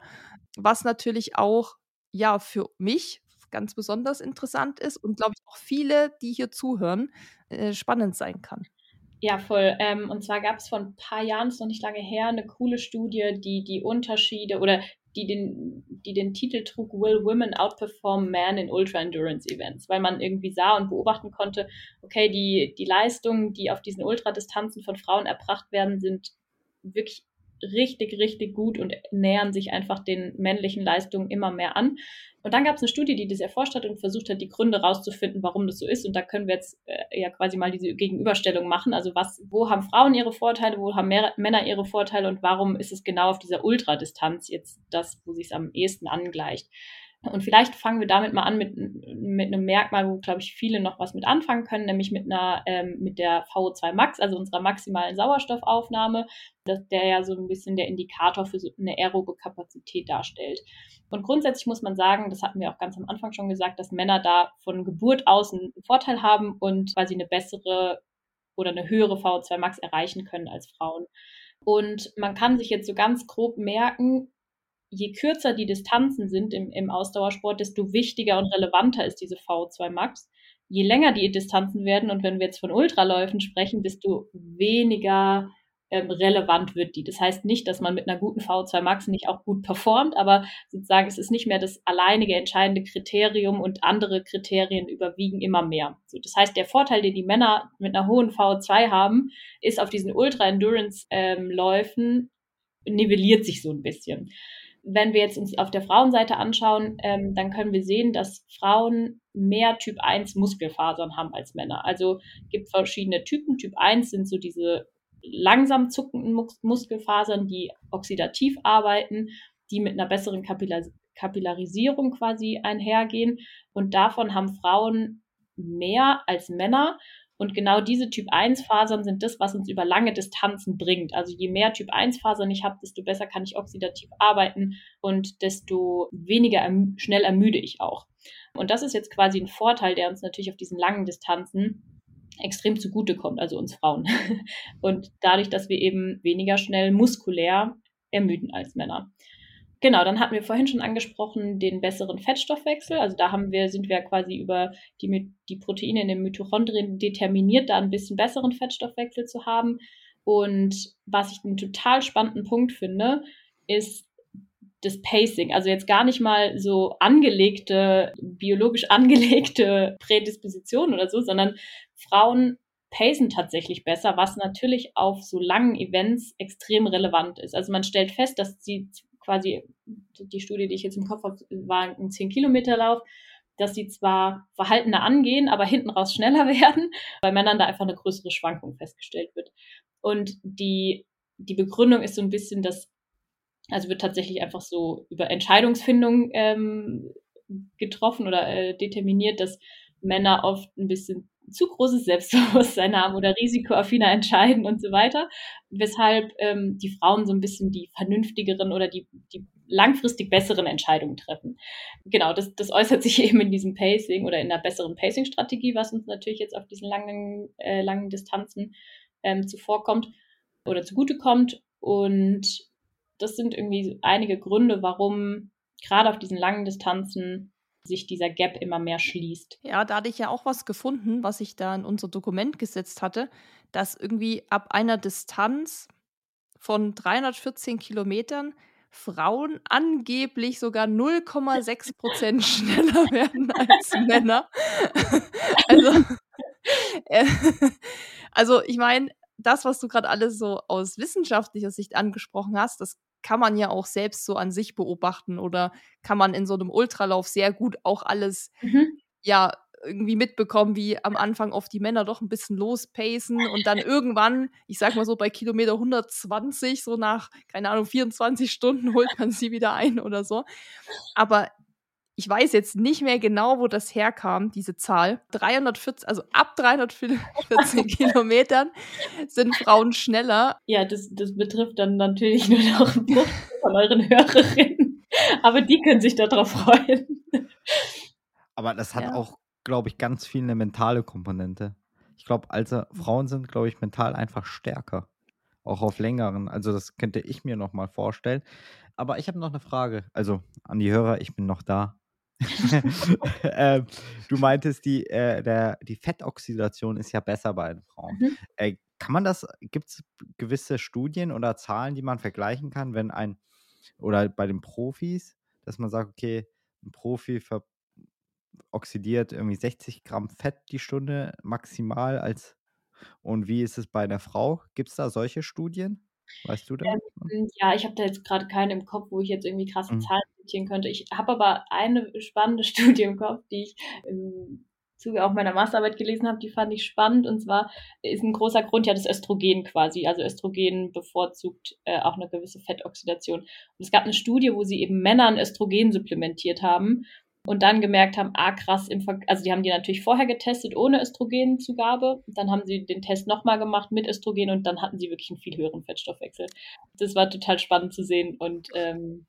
Was natürlich auch ja für mich ganz besonders interessant ist und glaube ich auch viele, die hier zuhören, äh, spannend sein kann. Ja, voll. Ähm, und zwar gab es vor ein paar Jahren, ist noch nicht lange her, eine coole Studie, die die Unterschiede oder die den, die den Titel trug, Will Women Outperform Men in Ultra Endurance Events, weil man irgendwie sah und beobachten konnte, okay, die, die Leistungen, die auf diesen Ultradistanzen von Frauen erbracht werden, sind wirklich richtig, richtig gut und nähern sich einfach den männlichen Leistungen immer mehr an. Und dann gab es eine Studie, die das erforscht hat und versucht hat, die Gründe rauszufinden, warum das so ist. Und da können wir jetzt äh, ja quasi mal diese Gegenüberstellung machen. Also was, wo haben Frauen ihre Vorteile, wo haben mehr, Männer ihre Vorteile und warum ist es genau auf dieser Ultradistanz jetzt das, wo sich es am ehesten angleicht? Und vielleicht fangen wir damit mal an mit, mit einem Merkmal, wo, glaube ich, viele noch was mit anfangen können, nämlich mit einer, ähm, mit der VO2 Max, also unserer maximalen Sauerstoffaufnahme, das, der ja so ein bisschen der Indikator für so eine aerobe Kapazität darstellt. Und grundsätzlich muss man sagen, das hatten wir auch ganz am Anfang schon gesagt, dass Männer da von Geburt aus einen Vorteil haben und quasi eine bessere oder eine höhere VO2 Max erreichen können als Frauen. Und man kann sich jetzt so ganz grob merken, je kürzer die Distanzen sind im, im Ausdauersport, desto wichtiger und relevanter ist diese VO2 Max. Je länger die Distanzen werden und wenn wir jetzt von Ultraläufen sprechen, desto weniger ähm, relevant wird die. Das heißt nicht, dass man mit einer guten VO2 Max nicht auch gut performt, aber sozusagen es ist nicht mehr das alleinige entscheidende Kriterium und andere Kriterien überwiegen immer mehr. So, das heißt, der Vorteil, den die Männer mit einer hohen VO2 haben, ist auf diesen Ultra-Endurance-Läufen ähm, nivelliert sich so ein bisschen wenn wir jetzt uns auf der Frauenseite anschauen, ähm, dann können wir sehen, dass Frauen mehr Typ 1 Muskelfasern haben als Männer. Also gibt verschiedene Typen. Typ 1 sind so diese langsam zuckenden Mus Muskelfasern, die oxidativ arbeiten, die mit einer besseren Kapillar Kapillarisierung quasi einhergehen. Und davon haben Frauen mehr als Männer. Und genau diese Typ-1-Fasern sind das, was uns über lange Distanzen bringt. Also je mehr Typ-1-Fasern ich habe, desto besser kann ich oxidativ arbeiten und desto weniger erm schnell ermüde ich auch. Und das ist jetzt quasi ein Vorteil, der uns natürlich auf diesen langen Distanzen extrem zugutekommt, also uns Frauen. Und dadurch, dass wir eben weniger schnell muskulär ermüden als Männer. Genau, dann hatten wir vorhin schon angesprochen den besseren Fettstoffwechsel. Also da haben wir, sind wir quasi über die, die Proteine in den Mitochondrien determiniert, da ein bisschen besseren Fettstoffwechsel zu haben. Und was ich einen total spannenden Punkt finde, ist das Pacing. Also jetzt gar nicht mal so angelegte, biologisch angelegte Prädispositionen oder so, sondern Frauen pacen tatsächlich besser, was natürlich auf so langen Events extrem relevant ist. Also man stellt fest, dass sie quasi, die Studie, die ich jetzt im Kopf habe, war ein 10-Kilometer-Lauf, dass sie zwar verhaltener angehen, aber hinten raus schneller werden, bei Männern da einfach eine größere Schwankung festgestellt wird. Und die, die Begründung ist so ein bisschen, dass, also wird tatsächlich einfach so über Entscheidungsfindung ähm, getroffen oder äh, determiniert, dass Männer oft ein bisschen zu großes Selbstbewusstsein haben oder risikoaffiner entscheiden und so weiter, weshalb ähm, die Frauen so ein bisschen die vernünftigeren oder die, die langfristig besseren Entscheidungen treffen. Genau, das, das äußert sich eben in diesem Pacing oder in einer besseren Pacing-Strategie, was uns natürlich jetzt auf diesen langen, äh, langen Distanzen ähm, zuvorkommt oder zugutekommt. Und das sind irgendwie einige Gründe, warum gerade auf diesen langen Distanzen sich dieser Gap immer mehr schließt. Ja, da hatte ich ja auch was gefunden, was ich da in unser Dokument gesetzt hatte, dass irgendwie ab einer Distanz von 314 Kilometern Frauen angeblich sogar 0,6 Prozent schneller werden als Männer. also, äh, also ich meine, das, was du gerade alles so aus wissenschaftlicher Sicht angesprochen hast, das kann man ja auch selbst so an sich beobachten oder kann man in so einem Ultralauf sehr gut auch alles, mhm. ja, irgendwie mitbekommen, wie am Anfang oft die Männer doch ein bisschen lospacen und dann irgendwann, ich sag mal so bei Kilometer 120, so nach, keine Ahnung, 24 Stunden holt man sie wieder ein oder so. Aber ich weiß jetzt nicht mehr genau, wo das herkam, diese Zahl. 340, also ab 314 Kilometern sind Frauen schneller. Ja, das, das betrifft dann natürlich nur noch ein Bruch von euren Hörerinnen. Aber die können sich darauf freuen. Aber das hat ja. auch, glaube ich, ganz viel eine mentale Komponente. Ich glaube, also Frauen sind, glaube ich, mental einfach stärker. Auch auf längeren. Also das könnte ich mir noch mal vorstellen. Aber ich habe noch eine Frage. Also an die Hörer, ich bin noch da. äh, du meintest, die, äh, der, die Fettoxidation ist ja besser bei den Frauen. Mhm. Äh, kann man das, gibt es gewisse Studien oder Zahlen, die man vergleichen kann, wenn ein, oder bei den Profis, dass man sagt, okay, ein Profi oxidiert irgendwie 60 Gramm Fett die Stunde maximal als und wie ist es bei der Frau? Gibt es da solche Studien? Weißt du da? Ähm, ja, ich habe da jetzt gerade keine im Kopf, wo ich jetzt irgendwie krasse Mhm. Zahlen zitieren könnte. Ich habe aber eine spannende Studie im Kopf, die ich im Zuge auch meiner Masterarbeit gelesen habe, die fand ich spannend. Und zwar ist ein großer Grund ja das Östrogen quasi. Also Östrogen bevorzugt äh, auch eine gewisse Fettoxidation. Und es gab eine Studie, wo sie eben Männern Östrogen supplementiert haben und dann gemerkt haben, ah krass, also die haben die natürlich vorher getestet ohne Östrogenzugabe, dann haben sie den Test nochmal gemacht mit Östrogen und dann hatten sie wirklich einen viel höheren Fettstoffwechsel. Das war total spannend zu sehen und ähm,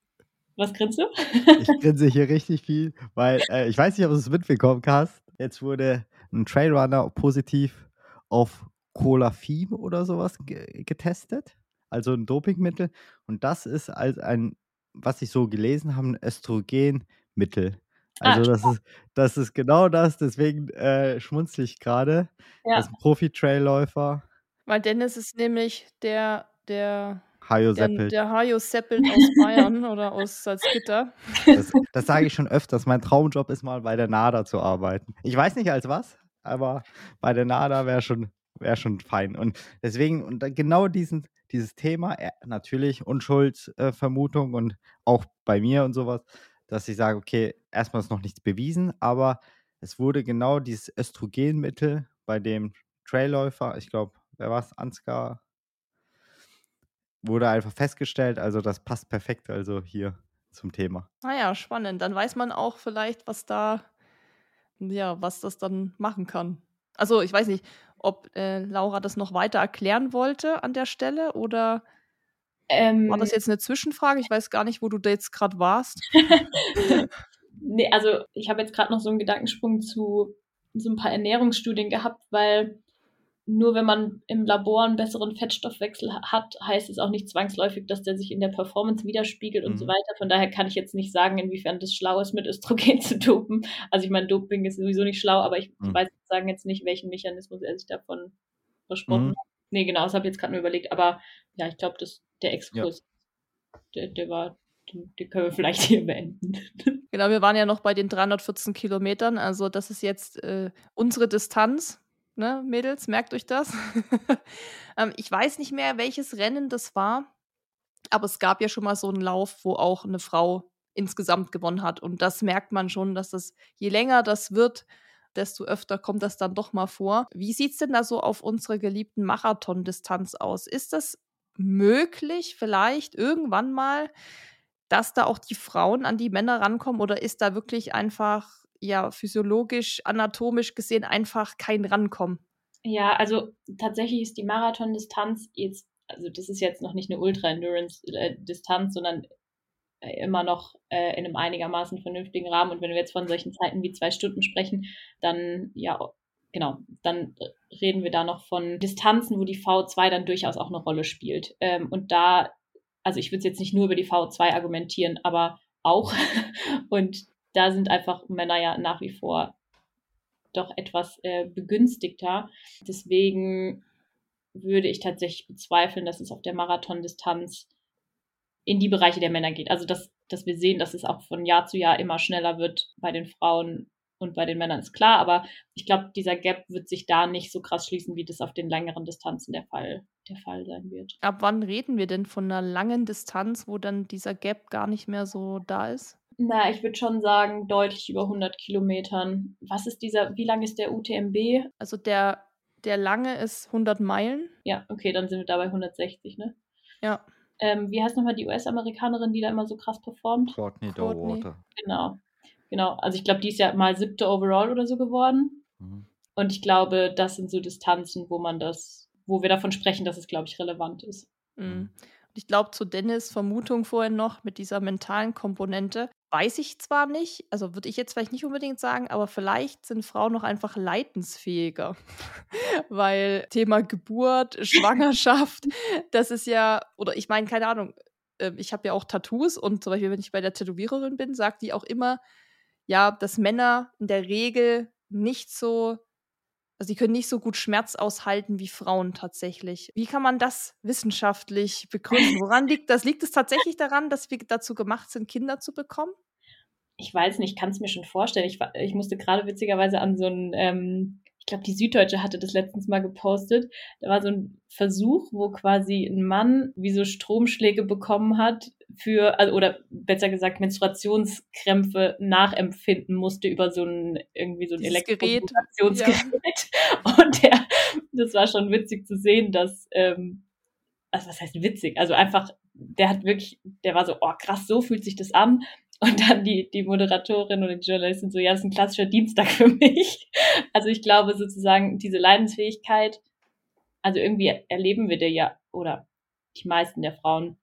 was grinst du? Ich grinse hier richtig viel, weil äh, ich weiß nicht, ob du es mitbekommen hast. Jetzt wurde ein Trailrunner positiv auf Colafim oder sowas ge getestet, also ein Dopingmittel. Und das ist als ein, was ich so gelesen habe, ein Östrogenmittel. Ah, Also das ist, das ist genau das, deswegen äh, schmunzle ich gerade. Ja. Das ist ein Profi-Trailläufer, Weil Dennis ist nämlich der, der, Hajo der, Seppelt. der Hajo Seppelt aus Bayern oder aus Salzgitter. Das, das sage ich schon öfters. Mein Traumjob ist mal bei der NADA zu arbeiten. Ich weiß nicht als was, aber bei der NADA wäre schon, wär schon fein. Und deswegen, und genau diesen, dieses Thema, äh, natürlich Unschuldsvermutung und auch bei mir und sowas, dass ich sage, okay, erstmal ist noch nichts bewiesen, aber es wurde genau dieses Östrogenmittel bei dem Trailläufer, ich glaube, wer war es, Ansgar, wurde einfach festgestellt, also das passt perfekt also hier zum Thema. Naja, spannend. Dann weiß man auch vielleicht, was da, ja, was das dann machen kann. Also ich weiß nicht, ob äh, Laura das noch weiter erklären wollte an der Stelle oder Ähm, war das jetzt eine Zwischenfrage? Ich weiß gar nicht, wo du da jetzt gerade warst. nee, also ich habe jetzt gerade noch so einen Gedankensprung zu so ein paar Ernährungsstudien gehabt, weil nur wenn man im Labor einen besseren Fettstoffwechsel ha- hat, heißt es auch nicht zwangsläufig, dass der sich in der Performance widerspiegelt und so Mhm. weiter. Von daher kann ich jetzt nicht sagen, inwiefern das schlau ist, mit Östrogen zu dopen. Also ich meine, Doping ist sowieso nicht schlau, aber ich Mhm. weiß sagen jetzt nicht, welchen Mechanismus er sich davon versprochen Mhm. hat. Nee, genau, das habe ich jetzt gerade nur überlegt. Aber ja, ich glaube, dass der Exkurs, der, der war, den, den können wir vielleicht hier beenden. Genau, wir waren ja noch bei den 314 Kilometern. Also das ist jetzt äh, unsere Distanz. Ne, Mädels, merkt euch das. ähm, ich weiß nicht mehr, welches Rennen das war, aber es gab ja schon mal so einen Lauf, wo auch eine Frau insgesamt gewonnen hat. Und das merkt man schon, dass das, je länger das wird, desto öfter kommt das dann doch mal vor. Wie sieht es denn da so auf unsere geliebten Marathon-Distanz aus? Ist das möglich, vielleicht irgendwann mal, dass da auch die Frauen an die Männer rankommen oder ist da wirklich einfach, ja, physiologisch, anatomisch gesehen einfach kein Rankommen? Ja, also tatsächlich ist die Marathondistanz jetzt, also das ist jetzt noch nicht eine Ultra-Endurance-Distanz, sondern äh, immer noch äh, in einem einigermaßen vernünftigen Rahmen. Und wenn wir jetzt von solchen Zeiten wie zwei Stunden sprechen, dann ja, genau, dann reden wir da noch von Distanzen, wo die V2 dann durchaus auch eine Rolle spielt. Ähm, und da, also ich würde jetzt nicht nur über die V2 argumentieren, aber auch. und da sind einfach Männer ja nach wie vor doch etwas äh, begünstigter. Deswegen würde ich tatsächlich bezweifeln, dass es auf der Marathondistanz in die Bereiche der Männer geht. Also dass, dass wir sehen, dass es auch von Jahr zu Jahr immer schneller wird bei den Frauen und bei den Männern ist klar, aber ich glaube, dieser Gap wird sich da nicht so krass schließen, wie das auf den längeren Distanzen der Fall, der Fall sein wird. Ab wann reden wir denn von einer langen Distanz, wo dann dieser Gap gar nicht mehr so da ist? Na, ich würde schon sagen, deutlich über 100 Kilometern. Was ist dieser, wie lang ist der UTMB? Also der, der lange ist 100 Meilen. Ja, okay, dann sind wir da bei 160, ne? Ja. Ähm, wie heißt nochmal die US-Amerikanerin, die da immer so krass performt? Courtney Courtney. Dowater. Genau. Genau. Also ich glaube, die ist ja mal siebte Overall oder so geworden. Mhm. Und ich glaube, das sind so Distanzen, wo man das, wo wir davon sprechen, dass es, glaube ich, relevant ist. Mhm. Ich glaube, zu Dennis Vermutung vorhin noch mit dieser mentalen Komponente. Weiß ich zwar nicht, also würde ich jetzt vielleicht nicht unbedingt sagen, aber vielleicht sind Frauen noch einfach leidensfähiger. Weil Thema Geburt, Schwangerschaft, das ist ja, oder ich meine, keine Ahnung, ähm, ich habe ja auch Tattoos und zum Beispiel, wenn ich bei der Tätowiererin bin, sagt die auch immer, ja, dass Männer in der Regel nicht so, also die können nicht so gut Schmerz aushalten wie Frauen tatsächlich. Wie kann man das wissenschaftlich begründen? Woran liegt das? Liegt es tatsächlich daran, dass wir dazu gemacht sind, Kinder zu bekommen? Ich weiß nicht, kann es mir schon vorstellen. Ich, ich musste gerade witzigerweise an so ein ähm, glaube, die Süddeutsche hatte das letztens mal gepostet. Da war so ein Versuch, wo quasi ein Mann wie so Stromschläge bekommen hat für, also, oder besser gesagt, Menstruationskrämpfe nachempfinden musste über so ein, irgendwie so ein Elektropositionsgerät. Ja. Und der, das war schon witzig zu sehen, dass, ähm, also was heißt witzig? Also einfach, der hat wirklich, der war so, oh krass, so fühlt sich das an. Und dann die, die Moderatorin oder die Journalistin so, ja, das ist ein klassischer Dienstag für mich. Also ich glaube sozusagen, diese Leidensfähigkeit, also irgendwie erleben wir der ja, oder die meisten der Frauen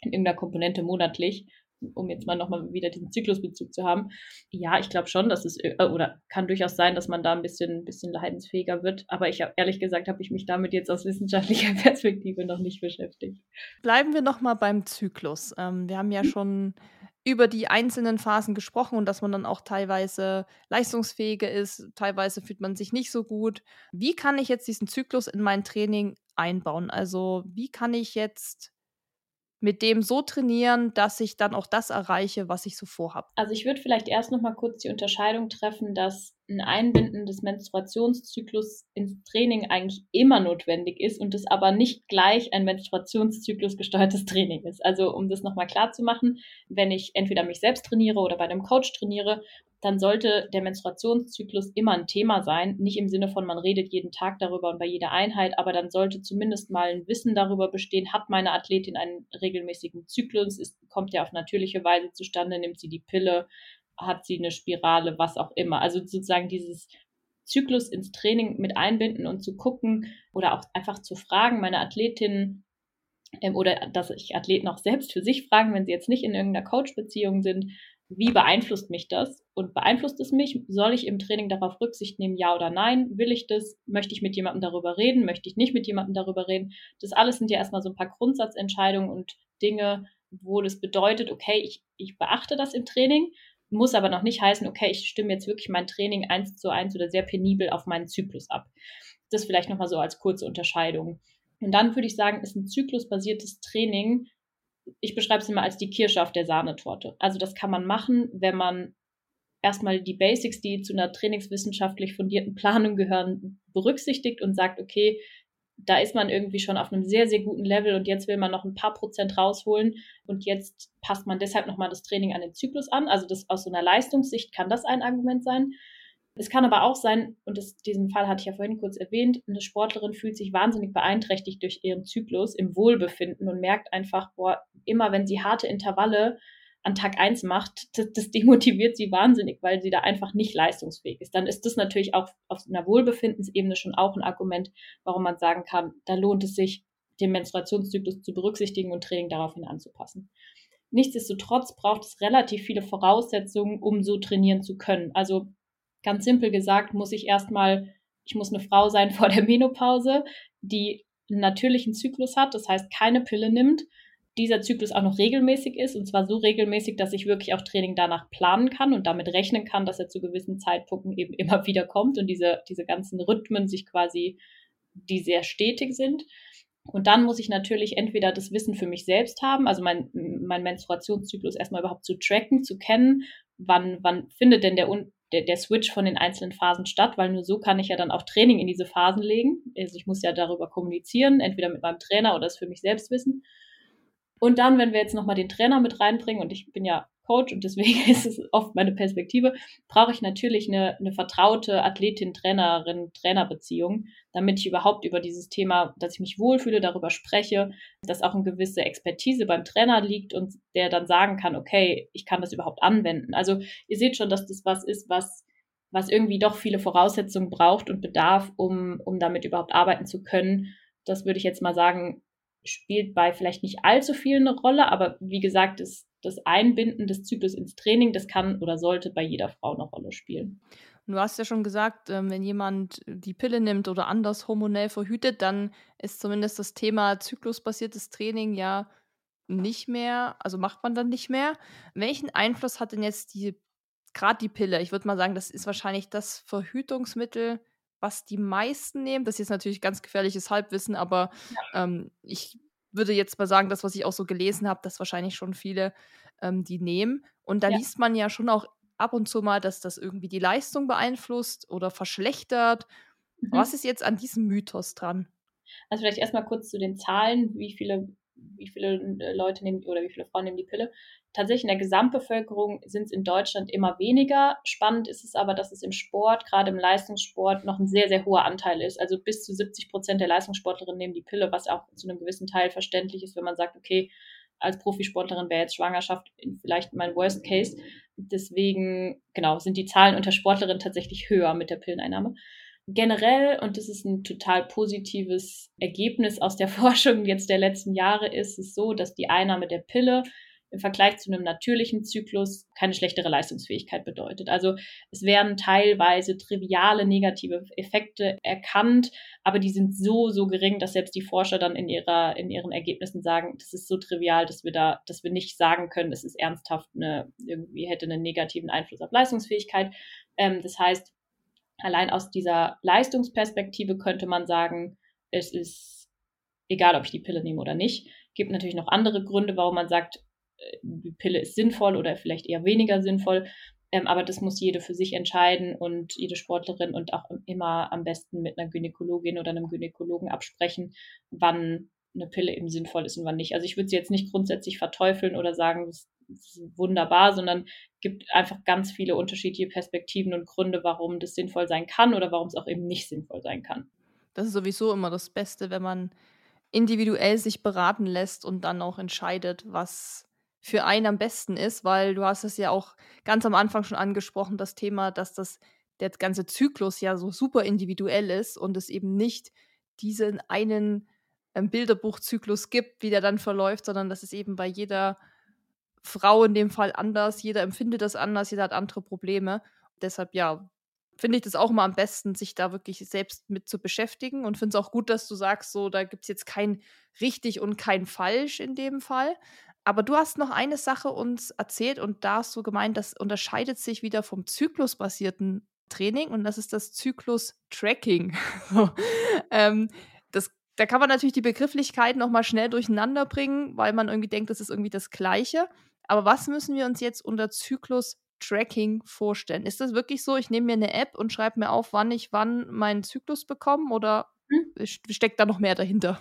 in irgendeiner Komponente monatlich, um jetzt mal nochmal wieder diesen Zyklusbezug zu haben. Ja, ich glaube schon, dass es, äh, oder kann durchaus sein, dass man da ein bisschen, bisschen leidensfähiger wird. Aber ich habe ehrlich gesagt, habe ich mich damit jetzt aus wissenschaftlicher Perspektive noch nicht beschäftigt. Bleiben wir nochmal beim Zyklus. Ähm, wir haben ja schon über die einzelnen Phasen gesprochen und dass man dann auch teilweise leistungsfähiger ist, teilweise fühlt man sich nicht so gut. Wie kann ich jetzt diesen Zyklus in mein Training einbauen? Also wie kann ich jetzt mit dem so trainieren, dass ich dann auch das erreiche, was ich so vorhabe? Also ich würde vielleicht erst noch mal kurz die Unterscheidung treffen, dass ein Einbinden des Menstruationszyklus ins Training eigentlich immer notwendig ist und es aber nicht gleich ein Menstruationszyklus gesteuertes Training ist. Also um das nochmal klar zu machen, wenn ich entweder mich selbst trainiere oder bei einem Coach trainiere, dann sollte der Menstruationszyklus immer ein Thema sein. Nicht im Sinne von, man redet jeden Tag darüber und bei jeder Einheit, aber dann sollte zumindest mal ein Wissen darüber bestehen, hat meine Athletin einen regelmäßigen Zyklus, ist, kommt der auf natürliche Weise zustande, nimmt sie die Pille, hat sie eine Spirale, was auch immer. Also sozusagen dieses Zyklus ins Training mit einbinden und zu gucken oder auch einfach zu fragen, meine Athletin ähm, oder dass ich Athleten auch selbst für sich fragen, wenn sie jetzt nicht in irgendeiner Coach-Beziehung sind, wie beeinflusst mich das? Und beeinflusst es mich? Soll ich im Training darauf Rücksicht nehmen, ja oder nein? Will ich das? Möchte ich mit jemandem darüber reden? Möchte ich nicht mit jemandem darüber reden? Das alles sind ja erstmal so ein paar Grundsatzentscheidungen und Dinge, wo das bedeutet, okay, ich, ich beachte das im Training, muss aber noch nicht heißen, okay, ich stimme jetzt wirklich mein Training eins zu eins oder sehr penibel auf meinen Zyklus ab. Das vielleicht nochmal so als kurze Unterscheidung. Und dann würde ich sagen, ist ein zyklusbasiertes Training, ich beschreibe es immer als die Kirsche auf der Sahnetorte. Also das kann man machen, wenn man erstmal die Basics, die zu einer trainingswissenschaftlich fundierten Planung gehören, berücksichtigt und sagt, okay, da ist man irgendwie schon auf einem sehr, sehr guten Level und jetzt will man noch ein paar Prozent rausholen und jetzt passt man deshalb nochmal das Training an den Zyklus an. Also das aus so einer Leistungssicht kann das ein Argument sein. Es kann aber auch sein, und das, diesen Fall hatte ich ja vorhin kurz erwähnt, eine Sportlerin fühlt sich wahnsinnig beeinträchtigt durch ihren Zyklus im Wohlbefinden und merkt einfach, boah, immer wenn sie harte Intervalle an Tag eins macht, das, das, demotiviert sie wahnsinnig, weil sie da einfach nicht leistungsfähig ist. Dann ist das natürlich auch auf einer Wohlbefindensebene schon auch ein Argument, warum man sagen kann, da lohnt es sich, den Menstruationszyklus zu berücksichtigen und Training daraufhin anzupassen. Nichtsdestotrotz braucht es relativ viele Voraussetzungen, um so trainieren zu können. Also ganz simpel gesagt, muss ich erstmal, ich muss eine Frau sein vor der Menopause, die einen natürlichen Zyklus hat, das heißt keine Pille nimmt dieser Zyklus auch noch regelmäßig ist und zwar so regelmäßig, dass ich wirklich auch Training danach planen kann und damit rechnen kann, dass er zu gewissen Zeitpunkten eben immer wieder kommt und diese, diese ganzen Rhythmen sich quasi, die sehr stetig sind. Und dann muss ich natürlich entweder das Wissen für mich selbst haben, also mein, mein Menstruationszyklus erstmal überhaupt zu tracken, zu kennen, wann, wann findet denn der, der, der Switch von den einzelnen Phasen statt, weil nur so kann ich ja dann auch Training in diese Phasen legen. Also ich muss ja darüber kommunizieren, entweder mit meinem Trainer oder es für mich selbst wissen. Und dann, wenn wir jetzt nochmal den Trainer mit reinbringen, und ich bin ja Coach und deswegen ist es oft meine Perspektive, brauche ich natürlich eine, eine vertraute Athletin-Trainerin, Trainerbeziehung, damit ich überhaupt über dieses Thema, dass ich mich wohlfühle, darüber spreche, dass auch eine gewisse Expertise beim Trainer liegt und der dann sagen kann, okay, ich kann das überhaupt anwenden. Also ihr seht schon, dass das was ist, was was irgendwie doch viele Voraussetzungen braucht und bedarf, um, um damit überhaupt arbeiten zu können. Das würde ich jetzt mal sagen, spielt bei vielleicht nicht allzu vielen eine Rolle, aber wie gesagt, das, das Einbinden des Zyklus ins Training, das kann oder sollte bei jeder Frau eine Rolle spielen. Du hast ja schon gesagt, ähm, wenn jemand die Pille nimmt oder anders hormonell verhütet, dann ist zumindest das Thema zyklusbasiertes Training ja nicht mehr, also macht man dann nicht mehr. Welchen Einfluss hat denn jetzt die, gerade die Pille? Ich würde mal sagen, das ist wahrscheinlich das Verhütungsmittel, was die meisten nehmen. Das ist jetzt natürlich ganz gefährliches Halbwissen, aber ja. ähm, ich würde jetzt mal sagen, das, was ich auch so gelesen habe, dass wahrscheinlich schon viele ähm, die nehmen. Und da ja. liest man ja schon auch ab und zu mal, dass das irgendwie die Leistung beeinflusst oder verschlechtert. Mhm. Was ist jetzt an diesem Mythos dran? Also vielleicht erstmal kurz zu den Zahlen, wie viele, wie viele äh, Leute nehmen oder wie viele Frauen nehmen die Pille. Tatsächlich in der Gesamtbevölkerung sind es in Deutschland immer weniger. Spannend ist es aber, dass es im Sport, gerade im Leistungssport, noch ein sehr, sehr hoher Anteil ist. Also bis zu 70 Prozent der Leistungssportlerinnen nehmen die Pille, was auch zu einem gewissen Teil verständlich ist, wenn man sagt, okay, als Profisportlerin wäre jetzt Schwangerschaft vielleicht mein Worst Case. Deswegen, genau, sind die Zahlen unter Sportlerinnen tatsächlich höher mit der Pilleneinnahme. Generell, und das ist ein total positives Ergebnis aus der Forschung jetzt der letzten Jahre, ist es so, dass die Einnahme der Pille im Vergleich zu einem natürlichen Zyklus keine schlechtere Leistungsfähigkeit bedeutet. Also es werden teilweise triviale negative Effekte erkannt, aber die sind so, so gering, dass selbst die Forscher dann in, ihrer, in ihren Ergebnissen sagen, das ist so trivial, dass wir da, dass wir nicht sagen können, es ist ernsthaft eine, irgendwie hätte einen negativen Einfluss auf Leistungsfähigkeit. Ähm, das heißt, allein aus dieser Leistungsperspektive könnte man sagen, es ist egal, ob ich die Pille nehme oder nicht. Gibt natürlich noch andere Gründe, warum man sagt, die Pille ist sinnvoll oder vielleicht eher weniger sinnvoll. Ähm, aber das muss jede für sich entscheiden und jede Sportlerin und auch immer am besten mit einer Gynäkologin oder einem Gynäkologen absprechen, wann eine Pille eben sinnvoll ist und wann nicht. Also ich würde sie jetzt nicht grundsätzlich verteufeln oder sagen, das ist wunderbar, sondern gibt einfach ganz viele unterschiedliche Perspektiven und Gründe, warum das sinnvoll sein kann oder warum es auch eben nicht sinnvoll sein kann. Das ist sowieso immer das Beste, wenn man individuell sich beraten lässt und dann auch entscheidet, was für einen am besten ist, weil du hast es ja auch ganz am Anfang schon angesprochen, das Thema, dass das der ganze Zyklus ja so super individuell ist und es eben nicht diesen einen ähm, Bilderbuchzyklus gibt, wie der dann verläuft, sondern dass es eben bei jeder Frau in dem Fall anders, jeder empfindet das anders, jeder hat andere Probleme. Deshalb ja, finde ich das auch immer am besten, sich da wirklich selbst mit zu beschäftigen und finde es auch gut, dass du sagst, so, da gibt es jetzt kein richtig und kein falsch in dem Fall. Aber du hast noch eine Sache uns erzählt und da hast du gemeint, das unterscheidet sich wieder vom zyklusbasierten Training und das ist das Zyklus-Tracking. ähm, das, da kann man natürlich die Begrifflichkeiten nochmal schnell durcheinander bringen, weil man irgendwie denkt, das ist irgendwie das Gleiche. Aber was müssen wir uns jetzt unter Zyklus-Tracking vorstellen? Ist das wirklich so, ich nehme mir eine App und schreibe mir auf, wann ich wann meinen Zyklus bekomme oder hm? steckt da noch mehr dahinter?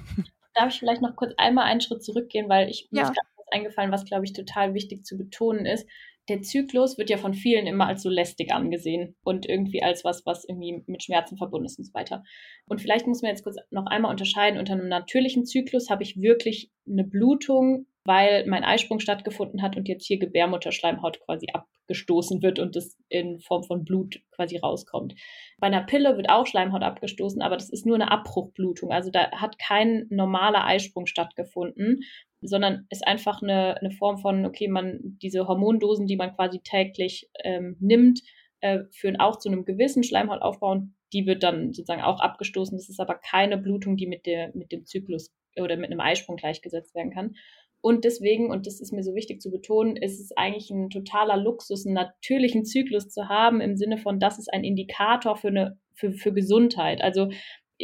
Darf ich vielleicht noch kurz einmal einen Schritt zurückgehen, weil ich ja. muss eingefallen, was, glaube ich, total wichtig zu betonen ist. Der Zyklus wird ja von vielen immer als so lästig angesehen und irgendwie als was, was irgendwie mit Schmerzen verbunden ist und so weiter. Und vielleicht muss man jetzt kurz noch einmal unterscheiden. Unter einem natürlichen Zyklus habe ich wirklich eine Blutung, weil mein Eisprung stattgefunden hat und jetzt hier Gebärmutterschleimhaut quasi abgestoßen wird und das in Form von Blut quasi rauskommt. Bei einer Pille wird auch Schleimhaut abgestoßen, aber das ist nur eine Abbruchblutung. Also da hat kein normaler Eisprung stattgefunden sondern ist einfach eine, eine Form von, okay, man diese Hormondosen, die man quasi täglich ähm, nimmt, äh, führen auch zu einem gewissen Schleimhautaufbau und die wird dann sozusagen auch abgestoßen. Das ist aber keine Blutung, die mit, der, mit dem Zyklus oder mit einem Eisprung gleichgesetzt werden kann. Und deswegen, und das ist mir so wichtig zu betonen, ist es eigentlich ein totaler Luxus, einen natürlichen Zyklus zu haben, im Sinne von, das ist ein Indikator für, eine, für, für Gesundheit. Also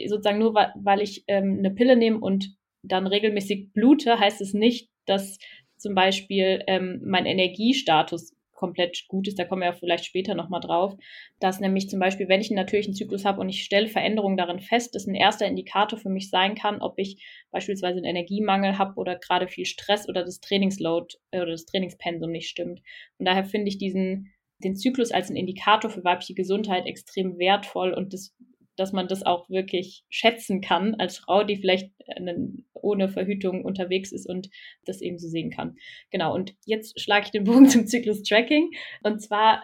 sozusagen nur, weil ich ähm, eine Pille nehme und dann regelmäßig blute, heißt es nicht, dass zum Beispiel ähm, mein Energiestatus komplett gut ist. Da kommen wir ja vielleicht später nochmal drauf. Dass nämlich zum Beispiel, wenn ich einen natürlichen Zyklus habe und ich stelle Veränderungen darin fest, das ein erster Indikator für mich sein kann, ob ich beispielsweise einen Energiemangel habe oder gerade viel Stress oder das Trainingsload äh, oder das Trainingspensum nicht stimmt. Und daher finde ich diesen den Zyklus als einen Indikator für weibliche Gesundheit extrem wertvoll und das dass man das auch wirklich schätzen kann als Frau, die vielleicht ohne Verhütung unterwegs ist und das eben so sehen kann. Genau, und jetzt schlage ich den Bogen zum Zyklus-Tracking. Und zwar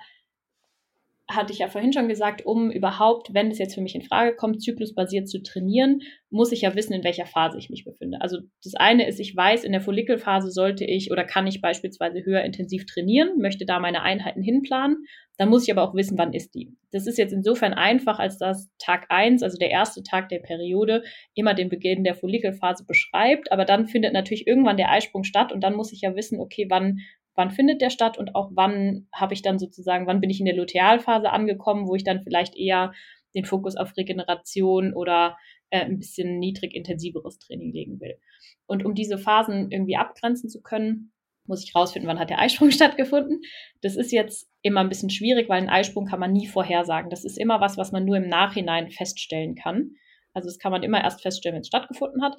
hatte ich ja vorhin schon gesagt, um überhaupt, wenn es jetzt für mich in Frage kommt, zyklusbasiert zu trainieren, muss ich ja wissen, in welcher Phase ich mich befinde. Also das eine ist, ich weiß, in der Follikelphase sollte ich oder kann ich beispielsweise höher intensiv trainieren, möchte da meine Einheiten hinplanen. Dann muss ich aber auch wissen, wann ist die. Das ist jetzt insofern einfach, als dass Tag eins, also der erste Tag der Periode, immer den Beginn der Follikelphase beschreibt. Aber dann findet natürlich irgendwann der Eisprung statt und dann muss ich ja wissen, okay, wann wann findet der statt und auch wann habe ich dann sozusagen, wann bin ich in der Lutealphase angekommen, wo ich dann vielleicht eher den Fokus auf Regeneration oder äh, ein bisschen niedrig intensiveres Training legen will. Und um diese Phasen irgendwie abgrenzen zu können, muss ich rausfinden, wann hat der Eisprung stattgefunden. Das ist jetzt immer ein bisschen schwierig, weil einen Eisprung kann man nie vorhersagen. Das ist immer was, was man nur im Nachhinein feststellen kann. Also das kann man immer erst feststellen, wenn es stattgefunden hat.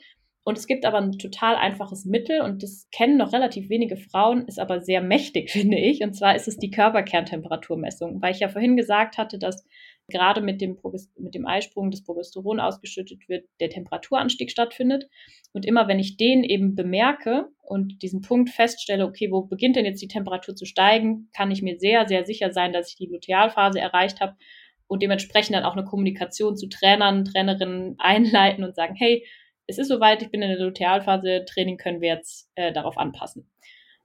Und es gibt aber ein total einfaches Mittel und das kennen noch relativ wenige Frauen, ist aber sehr mächtig, finde ich. Und zwar ist es die Körperkerntemperaturmessung, weil ich ja vorhin gesagt hatte, dass gerade mit dem, mit dem Eisprung des Progesteron ausgeschüttet wird, der Temperaturanstieg stattfindet. Und immer wenn ich den eben bemerke und diesen Punkt feststelle, okay, wo beginnt denn jetzt die Temperatur zu steigen, kann ich mir sehr, sehr sicher sein, dass ich die Lutealphase erreicht habe und dementsprechend dann auch eine Kommunikation zu Trainern, Trainerinnen einleiten und sagen, hey, es ist soweit, ich bin in der Lutealphase, Training können wir jetzt äh, darauf anpassen.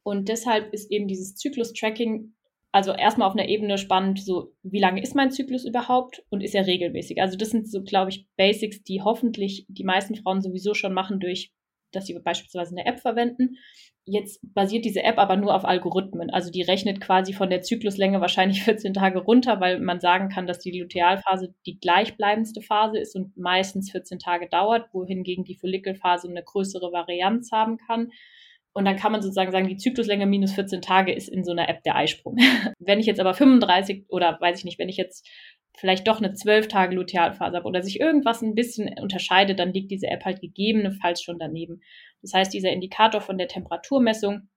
Und deshalb ist eben dieses Zyklus-Tracking also erstmal auf einer Ebene spannend, so wie lange ist mein Zyklus überhaupt und ist er regelmäßig? Also das sind so, glaube ich, Basics, die hoffentlich die meisten Frauen sowieso schon machen durch, dass sie beispielsweise eine App verwenden. Jetzt basiert diese App aber nur auf Algorithmen. Also die rechnet quasi von der Zykluslänge wahrscheinlich 14 Tage runter, weil man sagen kann, dass die Lutealphase die gleichbleibendste Phase ist und meistens 14 Tage dauert, wohingegen die Follikelphase eine größere Varianz haben kann. Und dann kann man sozusagen sagen, die Zykluslänge minus 14 Tage ist in so einer App der Eisprung. wenn ich jetzt aber 35 oder weiß ich nicht, wenn ich jetzt vielleicht doch eine 12 Tage Lutealphase habe oder sich irgendwas ein bisschen unterscheidet, dann liegt diese App halt gegebenenfalls schon daneben. Das heißt, dieser Indikator von der Temperaturmessung,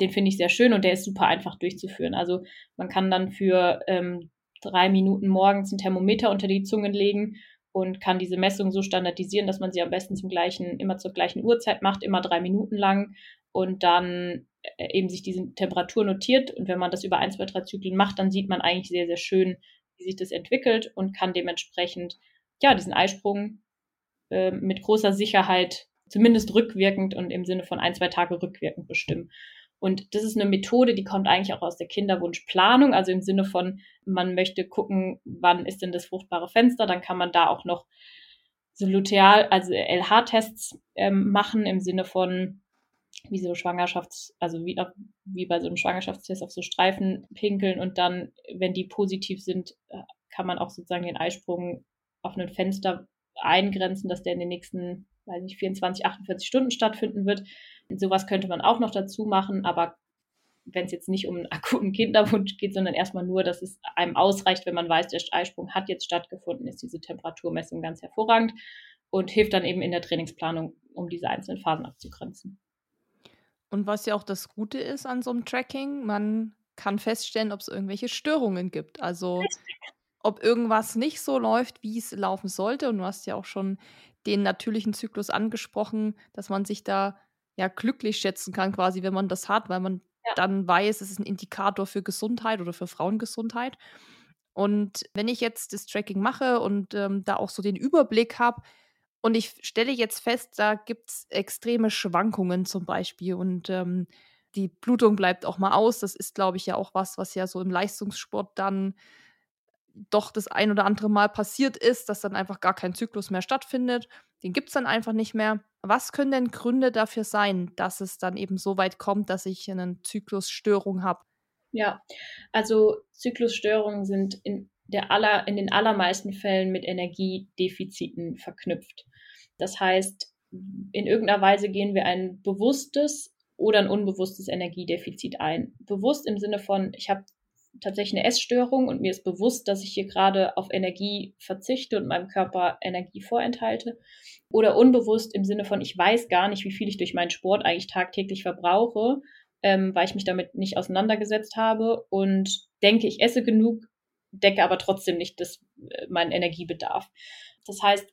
den finde ich sehr schön und der ist super einfach durchzuführen. Also man kann dann für ähm, drei Minuten morgens ein Thermometer unter die Zungen legen und kann diese Messung so standardisieren, dass man sie am besten zum gleichen, immer zur gleichen Uhrzeit macht, immer drei Minuten lang und dann äh, eben sich diese Temperatur notiert. Und wenn man das über ein, zwei, drei Zyklen macht, dann sieht man eigentlich sehr, sehr schön, wie sich das entwickelt und kann dementsprechend ja diesen Eisprung äh, mit großer Sicherheit zumindest rückwirkend und im Sinne von ein, zwei Tage rückwirkend bestimmen. Und das ist eine Methode, die kommt eigentlich auch aus der Kinderwunschplanung, also im Sinne von, man möchte gucken, wann ist denn das fruchtbare Fenster, dann kann man da auch noch so Luteal, also LH-Tests ähm, machen im Sinne von, wie so Schwangerschafts-, also wie, wie bei so einem Schwangerschaftstest auf so Streifen pinkeln und dann, wenn die positiv sind, äh, kann man auch sozusagen den Eisprung auf ein Fenster eingrenzen, dass der in den nächsten weiß nicht, 24, 48 Stunden stattfinden wird. Und sowas könnte man auch noch dazu machen, aber wenn es jetzt nicht um einen akuten Kinderwunsch geht, sondern erstmal nur, dass es einem ausreicht, wenn man weiß, der Eisprung hat jetzt stattgefunden, ist diese Temperaturmessung ganz hervorragend und hilft dann eben in der Trainingsplanung, um diese einzelnen Phasen abzugrenzen. Und was ja auch das Gute ist an so einem Tracking, man kann feststellen, ob es irgendwelche Störungen gibt. Also ob irgendwas nicht so läuft, wie es laufen sollte. Und du hast ja auch schon den natürlichen Zyklus angesprochen, dass man sich da ja glücklich schätzen kann, quasi, wenn man das hat, weil man ja. dann weiß, es ist ein Indikator für Gesundheit oder für Frauengesundheit. Und wenn ich jetzt das Tracking mache und ähm, da auch so den Überblick habe, und ich stelle jetzt fest, da gibt es extreme Schwankungen zum Beispiel und ähm, die Blutung bleibt auch mal aus. Das ist, glaube ich, ja auch was, was ja so im Leistungssport dann doch das ein oder andere Mal passiert ist, dass dann einfach gar kein Zyklus mehr stattfindet. Den gibt es dann einfach nicht mehr. Was können denn Gründe dafür sein, dass es dann eben so weit kommt, dass ich eine Zyklusstörung habe? Ja, also Zyklusstörungen sind in, der aller, in den allermeisten Fällen mit Energiedefiziten verknüpft. Das heißt, in irgendeiner Weise gehen wir ein bewusstes oder ein unbewusstes Energiedefizit ein. Bewusst im Sinne von, ich habe tatsächlich eine Essstörung und mir ist bewusst, dass ich hier gerade auf Energie verzichte und meinem Körper Energie vorenthalte. Oder unbewusst im Sinne von, ich weiß gar nicht, wie viel ich durch meinen Sport eigentlich tagtäglich verbrauche, ähm, weil ich mich damit nicht auseinandergesetzt habe und denke, ich esse genug, decke aber trotzdem nicht das, äh, meinen Energiebedarf. Das heißt,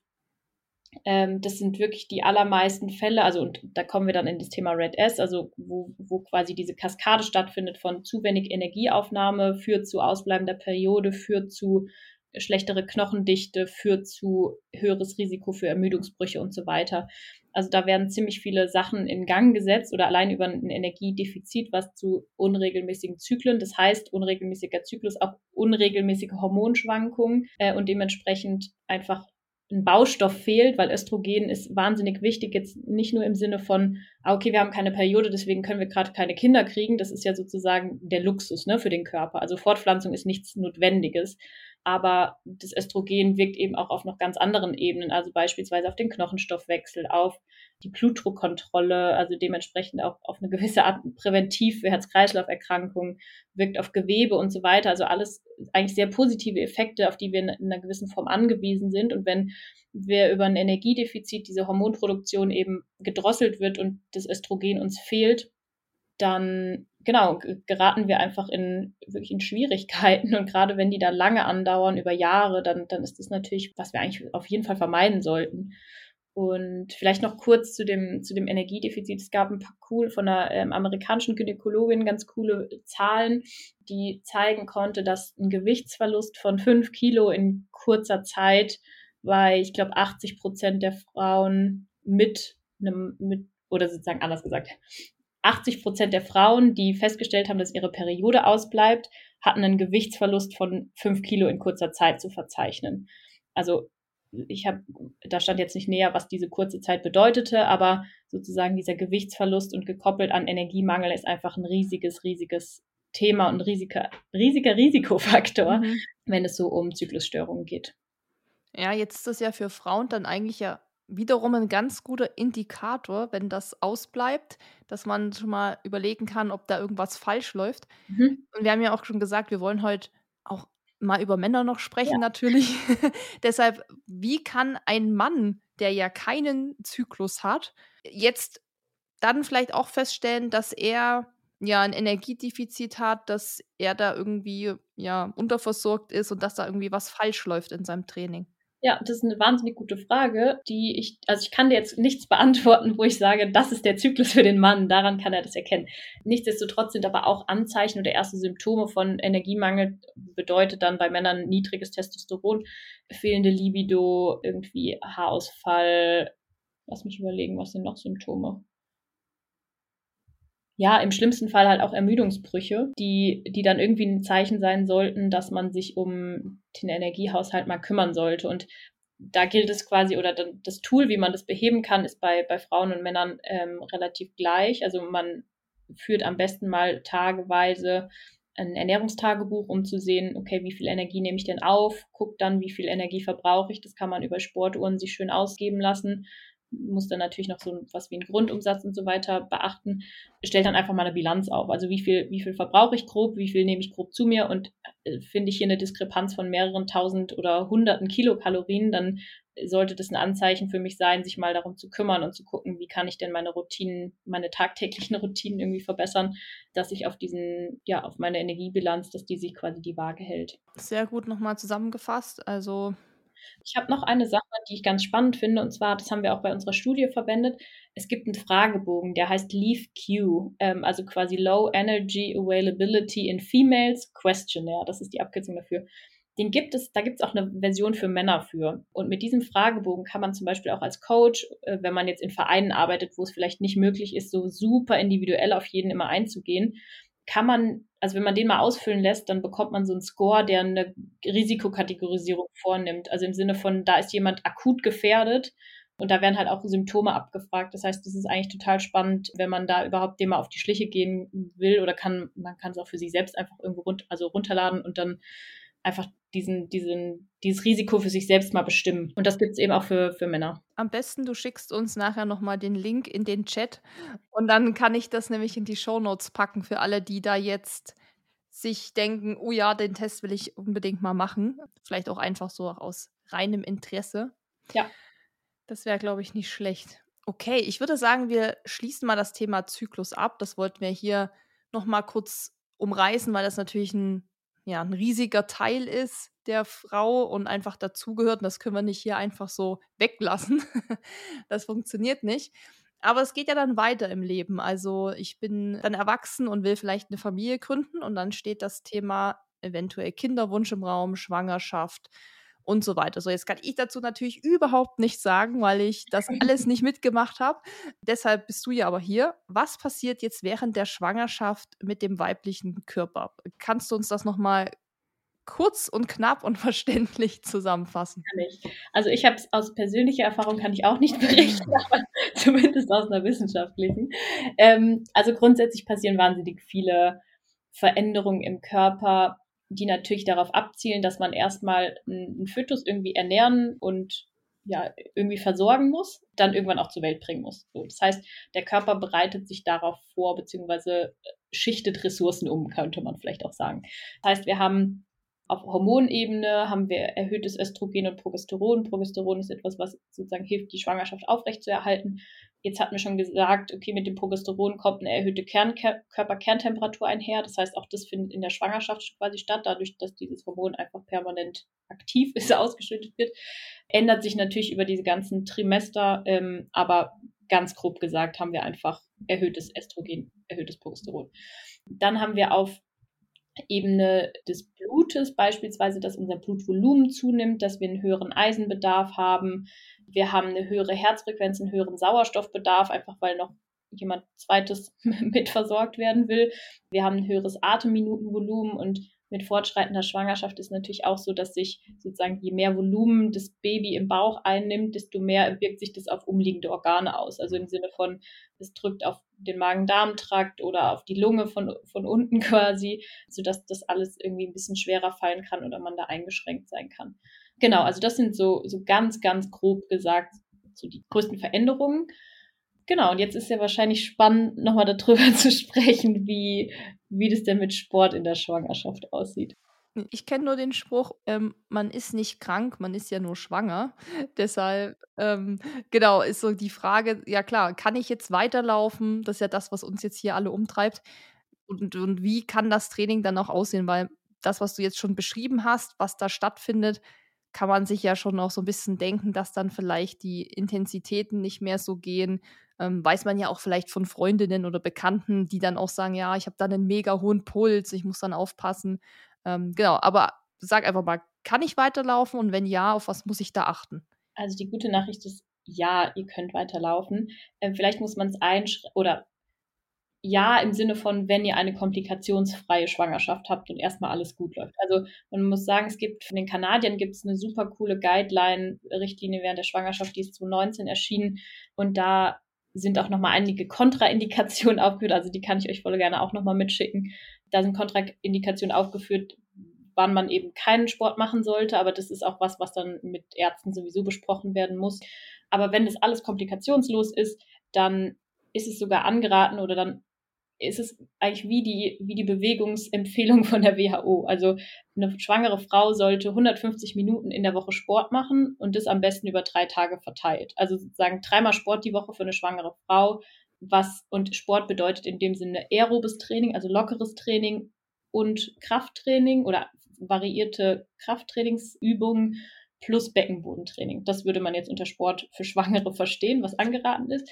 Ähm, das sind wirklich die allermeisten Fälle, also und da kommen wir dann in das Thema Red S, also wo, wo quasi diese Kaskade stattfindet von zu wenig Energieaufnahme, führt zu ausbleibender Periode, führt zu schlechtere Knochendichte, führt zu höheres Risiko für Ermüdungsbrüche und so weiter. Also da werden ziemlich viele Sachen in Gang gesetzt oder allein über ein Energiedefizit, was zu unregelmäßigen Zyklen, das heißt unregelmäßiger Zyklus, auch unregelmäßige Hormonschwankungen äh, und dementsprechend einfach ein Baustoff fehlt, weil Östrogen ist wahnsinnig wichtig, jetzt nicht nur im Sinne von, ah, okay, wir haben keine Periode, deswegen können wir gerade keine Kinder kriegen. Das ist ja sozusagen der Luxus ne, für den Körper. Also Fortpflanzung ist nichts Notwendiges, aber das Östrogen wirkt eben auch auf noch ganz anderen Ebenen, also beispielsweise auf den Knochenstoffwechsel, auf die Blutdruckkontrolle, also dementsprechend auch auf eine gewisse Art präventiv für Herz-Kreislauf-Erkrankungen, wirkt auf Gewebe und so weiter. Also alles eigentlich sehr positive Effekte, auf die wir in einer gewissen Form angewiesen sind. Und wenn wir über ein Energiedefizit diese Hormonproduktion eben gedrosselt wird und das Östrogen uns fehlt, dann genau geraten wir einfach in wirklich in Schwierigkeiten und gerade wenn die da lange andauern über Jahre, dann dann ist das natürlich, was wir eigentlich auf jeden Fall vermeiden sollten. Und vielleicht noch kurz zu dem, zu dem Energiedefizit. Es gab ein paar cool von einer ähm, amerikanischen Gynäkologin ganz coole Zahlen, die zeigen konnte, dass ein Gewichtsverlust von fünf Kilo in kurzer Zeit bei, ich glaube, 80 Prozent der Frauen mit einem, mit, oder sozusagen anders gesagt, 80 Prozent der Frauen, die festgestellt haben, dass ihre Periode ausbleibt, hatten einen Gewichtsverlust von fünf Kilo in kurzer Zeit zu verzeichnen. Also ich habe, da stand jetzt nicht näher, was diese kurze Zeit bedeutete, aber sozusagen dieser Gewichtsverlust und gekoppelt an Energiemangel ist einfach ein riesiges, riesiges Thema und ein riesiger, riesiger Risikofaktor, mhm. wenn es so um Zyklusstörungen geht. Ja, jetzt ist das ja für Frauen dann eigentlich ja wiederum ein ganz guter Indikator, wenn das ausbleibt, dass man schon mal überlegen kann, ob da irgendwas falsch läuft. Mhm. Und wir haben ja auch schon gesagt, wir wollen heute auch mal über Männer noch sprechen, ja. natürlich. Deshalb, wie kann ein Mann, der ja keinen Zyklus hat, jetzt dann vielleicht auch feststellen, dass er ja ein Energiedefizit hat, dass er da irgendwie ja unterversorgt ist und dass da irgendwie was falsch läuft in seinem Training? Ja, das ist eine wahnsinnig gute Frage, die ich, also ich kann dir jetzt nichts beantworten, wo ich sage, das ist der Zyklus für den Mann, daran kann er das erkennen. Nichtsdestotrotz sind aber auch Anzeichen oder erste Symptome von Energiemangel, bedeutet dann bei Männern niedriges Testosteron, fehlende Libido, irgendwie Haarausfall. Lass mich überlegen, was sind noch Symptome? Ja, im schlimmsten Fall halt auch Ermüdungsbrüche, die, die dann irgendwie ein Zeichen sein sollten, dass man sich um den Energiehaushalt mal kümmern sollte. Und da gilt es quasi, oder das Tool, wie man das beheben kann, ist bei, bei Frauen und Männern ähm, relativ gleich. Also man führt am besten mal tageweise ein Ernährungstagebuch, um zu sehen, okay, wie viel Energie nehme ich denn auf, guckt dann, wie viel Energie verbrauche ich. Das kann man über Sportuhren sich schön ausgeben lassen muss dann natürlich noch so was wie einen Grundumsatz und so weiter beachten, stellt dann einfach mal eine Bilanz auf. Also wie viel, wie viel verbrauche ich grob, wie viel nehme ich grob zu mir und äh, finde ich hier eine Diskrepanz von mehreren tausend oder hunderten Kilokalorien, dann sollte das ein Anzeichen für mich sein, sich mal darum zu kümmern und zu gucken, wie kann ich denn meine Routinen, meine tagtäglichen Routinen irgendwie verbessern, dass ich auf diesen, ja, auf meine Energiebilanz, dass die sich quasi die Waage hält. Sehr gut nochmal zusammengefasst. Also ich habe noch eine Sache, die ich ganz spannend finde, und zwar, das haben wir auch bei unserer Studie verwendet. Es gibt einen Fragebogen, der heißt LEAF-Q, ähm, also quasi Low Energy Availability in Females Questionnaire. Das ist die Abkürzung dafür. Den gibt es, da gibt es auch eine Version für Männer für. Und mit diesem Fragebogen kann man zum Beispiel auch als Coach, äh, wenn man jetzt in Vereinen arbeitet, wo es vielleicht nicht möglich ist, so super individuell auf jeden immer einzugehen, kann man, also wenn man den mal ausfüllen lässt, dann bekommt man so einen Score, der eine Risikokategorisierung vornimmt. Also im Sinne von, da ist jemand akut gefährdet und da werden halt auch Symptome abgefragt. Das heißt, das ist eigentlich total spannend, wenn man da überhaupt dem mal auf die Schliche gehen will oder kann, man kann es auch für sich selbst einfach irgendwo run also runterladen und dann einfach diesen, diesen, dieses Risiko für sich selbst mal bestimmen. Und das gibt es eben auch für, für Männer. Am besten, du schickst uns nachher nochmal den Link in den Chat und dann kann ich das nämlich in die Show Notes packen für alle, die da jetzt sich denken, oh ja, den Test will ich unbedingt mal machen. Vielleicht auch einfach so aus reinem Interesse. Ja. Das wäre, glaube ich, nicht schlecht. Okay, ich würde sagen, wir schließen mal das Thema Zyklus ab. Das wollten wir hier nochmal kurz umreißen, weil das natürlich ein ja ein riesiger Teil ist der Frau und einfach dazugehört. Und das können wir nicht hier einfach so weglassen. das funktioniert nicht. Aber es geht ja dann weiter im Leben. Also ich bin dann erwachsen und will vielleicht eine Familie gründen und dann steht das Thema eventuell Kinderwunsch im Raum, Schwangerschaft und so weiter. So, jetzt kann ich dazu natürlich überhaupt nichts sagen, weil ich das alles nicht mitgemacht habe. Deshalb bist du ja aber hier. Was passiert jetzt während der Schwangerschaft mit dem weiblichen Körper? Kannst du uns das nochmal kurz und knapp und verständlich zusammenfassen? Also ich habe es aus persönlicher Erfahrung kann ich auch nicht berichten, aber zumindest aus einer wissenschaftlichen. Ähm, also grundsätzlich passieren wahnsinnig viele Veränderungen im Körper, die natürlich darauf abzielen, dass man erstmal einen Fötus irgendwie ernähren und ja, irgendwie versorgen muss, dann irgendwann auch zur Welt bringen muss. So, das heißt, der Körper bereitet sich darauf vor, beziehungsweise schichtet Ressourcen um, könnte man vielleicht auch sagen. Das heißt, wir haben auf Hormonebene haben wir erhöhtes Östrogen und Progesteron. Progesteron ist etwas, was sozusagen hilft, die Schwangerschaft aufrechtzuerhalten. Jetzt hatten wir schon gesagt, okay, mit dem Progesteron kommt eine erhöhte Kern Körperkerntemperatur einher. Das heißt, auch das findet in der Schwangerschaft quasi statt, dadurch, dass dieses Hormon einfach permanent aktiv ist, ausgeschüttet wird. Ändert sich natürlich über diese ganzen Trimester, ähm, aber ganz grob gesagt haben wir einfach erhöhtes Östrogen, erhöhtes Progesteron. Dann haben wir auf Ebene des Blutes, beispielsweise, dass unser Blutvolumen zunimmt, dass wir einen höheren Eisenbedarf haben. Wir haben eine höhere Herzfrequenz, einen höheren Sauerstoffbedarf, einfach weil noch jemand zweites mit versorgt werden will. Wir haben ein höheres Atemminutenvolumen und mit fortschreitender Schwangerschaft ist natürlich auch so, dass sich sozusagen je mehr Volumen das Baby im Bauch einnimmt, desto mehr wirkt sich das auf umliegende Organe aus. Also im Sinne von, es drückt auf den Magen-Darm-Trakt oder auf die Lunge von, von unten quasi, sodass das alles irgendwie ein bisschen schwerer fallen kann oder man da eingeschränkt sein kann. Genau, also das sind so, so ganz, ganz grob gesagt so die größten Veränderungen. Genau, und jetzt ist ja wahrscheinlich spannend, nochmal darüber zu sprechen, wie, wie das denn mit Sport in der Schwangerschaft aussieht. Ich kenne nur den Spruch, ähm, man ist nicht krank, man ist ja nur schwanger. Deshalb, ähm, genau, ist so die Frage, ja klar, kann ich jetzt weiterlaufen? Das ist ja das, was uns jetzt hier alle umtreibt. Und, und wie kann das Training dann auch aussehen? Weil das, was du jetzt schon beschrieben hast, was da stattfindet, kann man sich ja schon noch so ein bisschen denken, dass dann vielleicht die Intensitäten nicht mehr so gehen, ähm, weiß man ja auch vielleicht von Freundinnen oder Bekannten, die dann auch sagen, ja, ich habe da einen mega hohen Puls, ich muss dann aufpassen. Ähm, genau, aber sag einfach mal, kann ich weiterlaufen und wenn ja, auf was muss ich da achten? Also die gute Nachricht ist, ja, ihr könnt weiterlaufen. Ähm, vielleicht muss man es einschränken oder ja im Sinne von, wenn ihr eine komplikationsfreie Schwangerschaft habt und erstmal alles gut läuft. Also man muss sagen, es gibt von den Kanadiern gibt es eine super coole Guideline-Richtlinie während der Schwangerschaft, die ist 2019 erschienen und da sind auch nochmal einige Kontraindikationen aufgeführt, also die kann ich euch voll gerne auch nochmal mitschicken. Da sind Kontraindikationen aufgeführt, wann man eben keinen Sport machen sollte, aber das ist auch was, was dann mit Ärzten sowieso besprochen werden muss. Aber wenn das alles komplikationslos ist, dann ist es sogar angeraten oder dann ist es eigentlich wie die, wie die Bewegungsempfehlung von der WHO. Also eine schwangere Frau sollte 150 Minuten in der Woche Sport machen und das am besten über drei Tage verteilt. Also sozusagen dreimal Sport die Woche für eine schwangere Frau. Was und Sport bedeutet in dem Sinne aerobes Training, also lockeres Training und Krafttraining oder variierte Krafttrainingsübungen plus Beckenbodentraining. Das würde man jetzt unter Sport für Schwangere verstehen, was angeraten ist.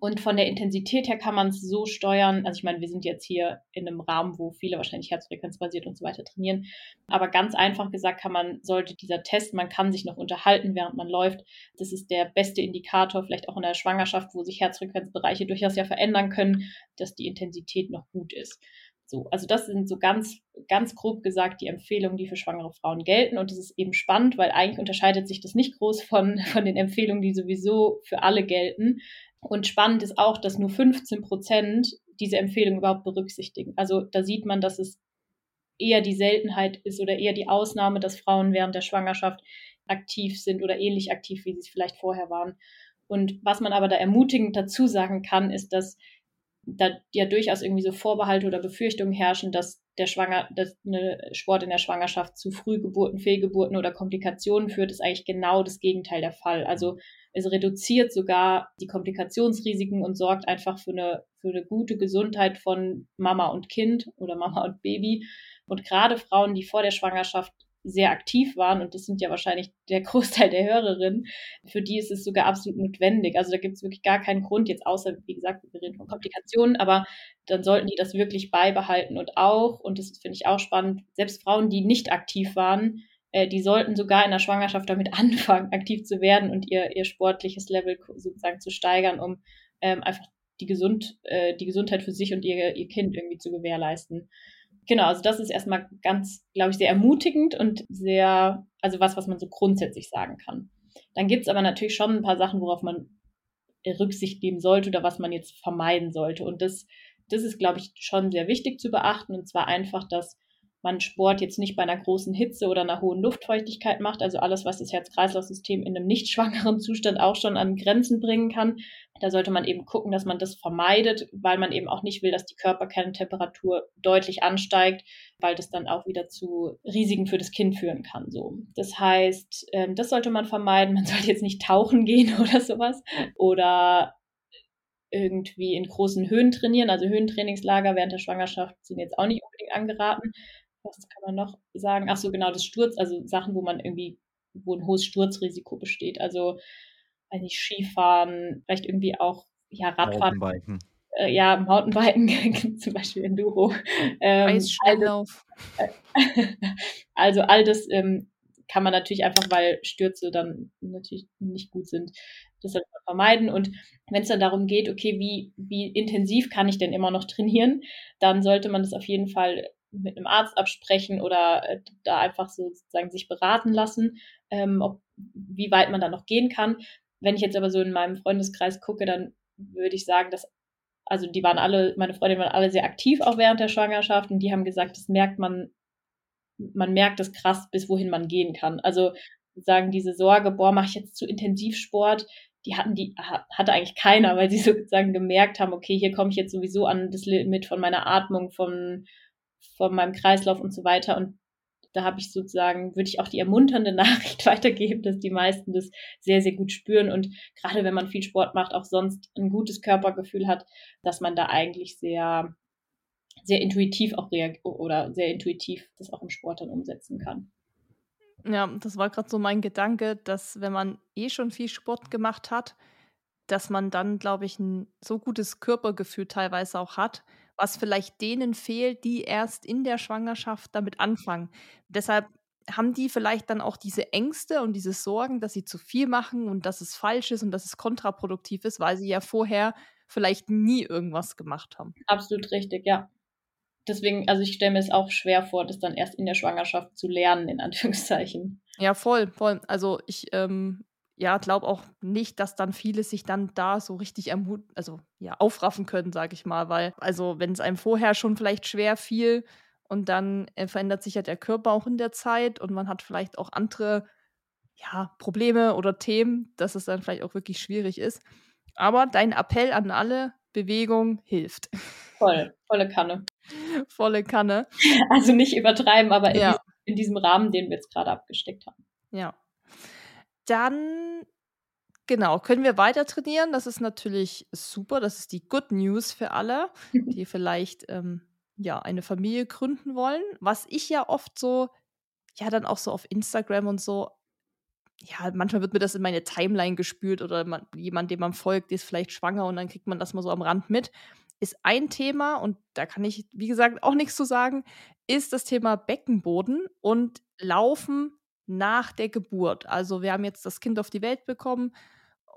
Und von der Intensität her kann man es so steuern. Also ich meine, wir sind jetzt hier in einem Rahmen, wo viele wahrscheinlich herzfrequenzbasiert und so weiter trainieren. Aber ganz einfach gesagt kann man, sollte dieser Test, man kann sich noch unterhalten, während man läuft. Das ist der beste Indikator, vielleicht auch in der Schwangerschaft, wo sich Herzfrequenzbereiche durchaus ja verändern können, dass die Intensität noch gut ist. So, also das sind so ganz, ganz grob gesagt die Empfehlungen, die für schwangere Frauen gelten. Und das ist eben spannend, weil eigentlich unterscheidet sich das nicht groß von, von den Empfehlungen, die sowieso für alle gelten. Und spannend ist auch, dass nur 15 Prozent diese Empfehlung überhaupt berücksichtigen. Also da sieht man, dass es eher die Seltenheit ist oder eher die Ausnahme, dass Frauen während der Schwangerschaft aktiv sind oder ähnlich aktiv, wie sie es vielleicht vorher waren. Und was man aber da ermutigend dazu sagen kann, ist, dass da ja durchaus irgendwie so Vorbehalte oder Befürchtungen herrschen, dass der Schwanger, dass eine Sport in der Schwangerschaft zu Frühgeburten, Fehlgeburten oder Komplikationen führt, ist eigentlich genau das Gegenteil der Fall. Also es reduziert sogar die Komplikationsrisiken und sorgt einfach für eine, für eine gute Gesundheit von Mama und Kind oder Mama und Baby. Und gerade Frauen, die vor der Schwangerschaft sehr aktiv waren, und das sind ja wahrscheinlich der Großteil der Hörerinnen, für die ist es sogar absolut notwendig. Also da gibt es wirklich gar keinen Grund, jetzt außer, wie gesagt, wir reden von Komplikationen, aber dann sollten die das wirklich beibehalten und auch, und das finde ich auch spannend, selbst Frauen, die nicht aktiv waren, äh, die sollten sogar in der Schwangerschaft damit anfangen, aktiv zu werden und ihr, ihr sportliches Level sozusagen zu steigern, um ähm, einfach die, gesund, äh, die Gesundheit für sich und ihr, ihr Kind irgendwie zu gewährleisten. Genau, also das ist erstmal ganz, glaube ich, sehr ermutigend und sehr, also was, was man so grundsätzlich sagen kann. Dann gibt es aber natürlich schon ein paar Sachen, worauf man Rücksicht nehmen sollte oder was man jetzt vermeiden sollte. Und das, das ist, glaube ich, schon sehr wichtig zu beachten. Und zwar einfach, dass man Sport jetzt nicht bei einer großen Hitze oder einer hohen Luftfeuchtigkeit macht, also alles, was das Herz-Kreislauf-System in einem nicht schwangeren Zustand auch schon an Grenzen bringen kann. Da sollte man eben gucken, dass man das vermeidet, weil man eben auch nicht will, dass die Körperkerntemperatur deutlich ansteigt, weil das dann auch wieder zu Risiken für das Kind führen kann. So, das heißt, ähm, das sollte man vermeiden. Man sollte jetzt nicht tauchen gehen oder sowas oder irgendwie in großen Höhen trainieren. Also Höhentrainingslager während der Schwangerschaft sind jetzt auch nicht unbedingt angeraten was kann man noch sagen? Ach so, genau, das Sturz, also Sachen, wo man irgendwie, wo ein hohes Sturzrisiko besteht. Also, weiß nicht, Skifahren, vielleicht irgendwie auch, ja, Radfahren. Mountainbiken. Äh, ja, Mountainbiken, zum Beispiel Enduro. Ähm, Eisschnelllauf. also all das ähm, kann man natürlich einfach, weil Stürze dann natürlich nicht gut sind, das sollte man vermeiden. Und wenn es dann darum geht, okay, wie, wie intensiv kann ich denn immer noch trainieren, dann sollte man das auf jeden Fall mit einem Arzt absprechen oder äh, da einfach so sozusagen sich beraten lassen, ähm, ob, wie weit man da noch gehen kann. Wenn ich jetzt aber so in meinem Freundeskreis gucke, dann würde ich sagen, dass, also die waren alle, meine Freundinnen waren alle sehr aktiv auch während der Schwangerschaft und die haben gesagt, das merkt man, man merkt es krass, bis wohin man gehen kann. Also sagen diese Sorge, boah, mache ich jetzt zu Intensivsport, die hatten die, hatte eigentlich keiner, weil sie sozusagen gemerkt haben, okay, hier komme ich jetzt sowieso an das Limit von meiner Atmung, von, von meinem Kreislauf und so weiter. Und da habe ich sozusagen, würde ich auch die ermunternde Nachricht weitergeben, dass die meisten das sehr, sehr gut spüren und gerade wenn man viel Sport macht, auch sonst ein gutes Körpergefühl hat, dass man da eigentlich sehr, sehr intuitiv auch reagiert oder sehr intuitiv das auch im Sport dann umsetzen kann. Ja, das war gerade so mein Gedanke, dass wenn man eh schon viel Sport gemacht hat, dass man dann, glaube ich, ein so gutes Körpergefühl teilweise auch hat, was vielleicht denen fehlt, die erst in der Schwangerschaft damit anfangen. Deshalb haben die vielleicht dann auch diese Ängste und diese Sorgen, dass sie zu viel machen und dass es falsch ist und dass es kontraproduktiv ist, weil sie ja vorher vielleicht nie irgendwas gemacht haben. Absolut richtig, ja. Deswegen, also ich stelle mir es auch schwer vor, das dann erst in der Schwangerschaft zu lernen, in Anführungszeichen. Ja, voll, voll. Also ich ähm, ja, glaube auch nicht, dass dann viele sich dann da so richtig ermut also ja, aufraffen können, sage ich mal, weil also wenn es einem vorher schon vielleicht schwer fiel und dann äh, verändert sich ja der Körper auch in der Zeit und man hat vielleicht auch andere ja, Probleme oder Themen, dass es dann vielleicht auch wirklich schwierig ist. Aber dein Appell an alle, Bewegung hilft. Voll, volle Kanne. Volle Kanne. Also nicht übertreiben, aber in, ja. diesem, in diesem Rahmen, den wir jetzt gerade abgesteckt haben. Ja. Dann, genau, können wir weiter trainieren. Das ist natürlich super. Das ist die Good News für alle, die vielleicht ähm, ja eine Familie gründen wollen. Was ich ja oft so, ja, dann auch so auf Instagram und so, ja, manchmal wird mir das in meine Timeline gespült oder man, jemand, dem man folgt, ist vielleicht schwanger und dann kriegt man das mal so am Rand mit. Ist ein Thema, und da kann ich, wie gesagt, auch nichts zu sagen, ist das Thema Beckenboden und Laufen nach der Geburt. Also wir haben jetzt das Kind auf die Welt bekommen,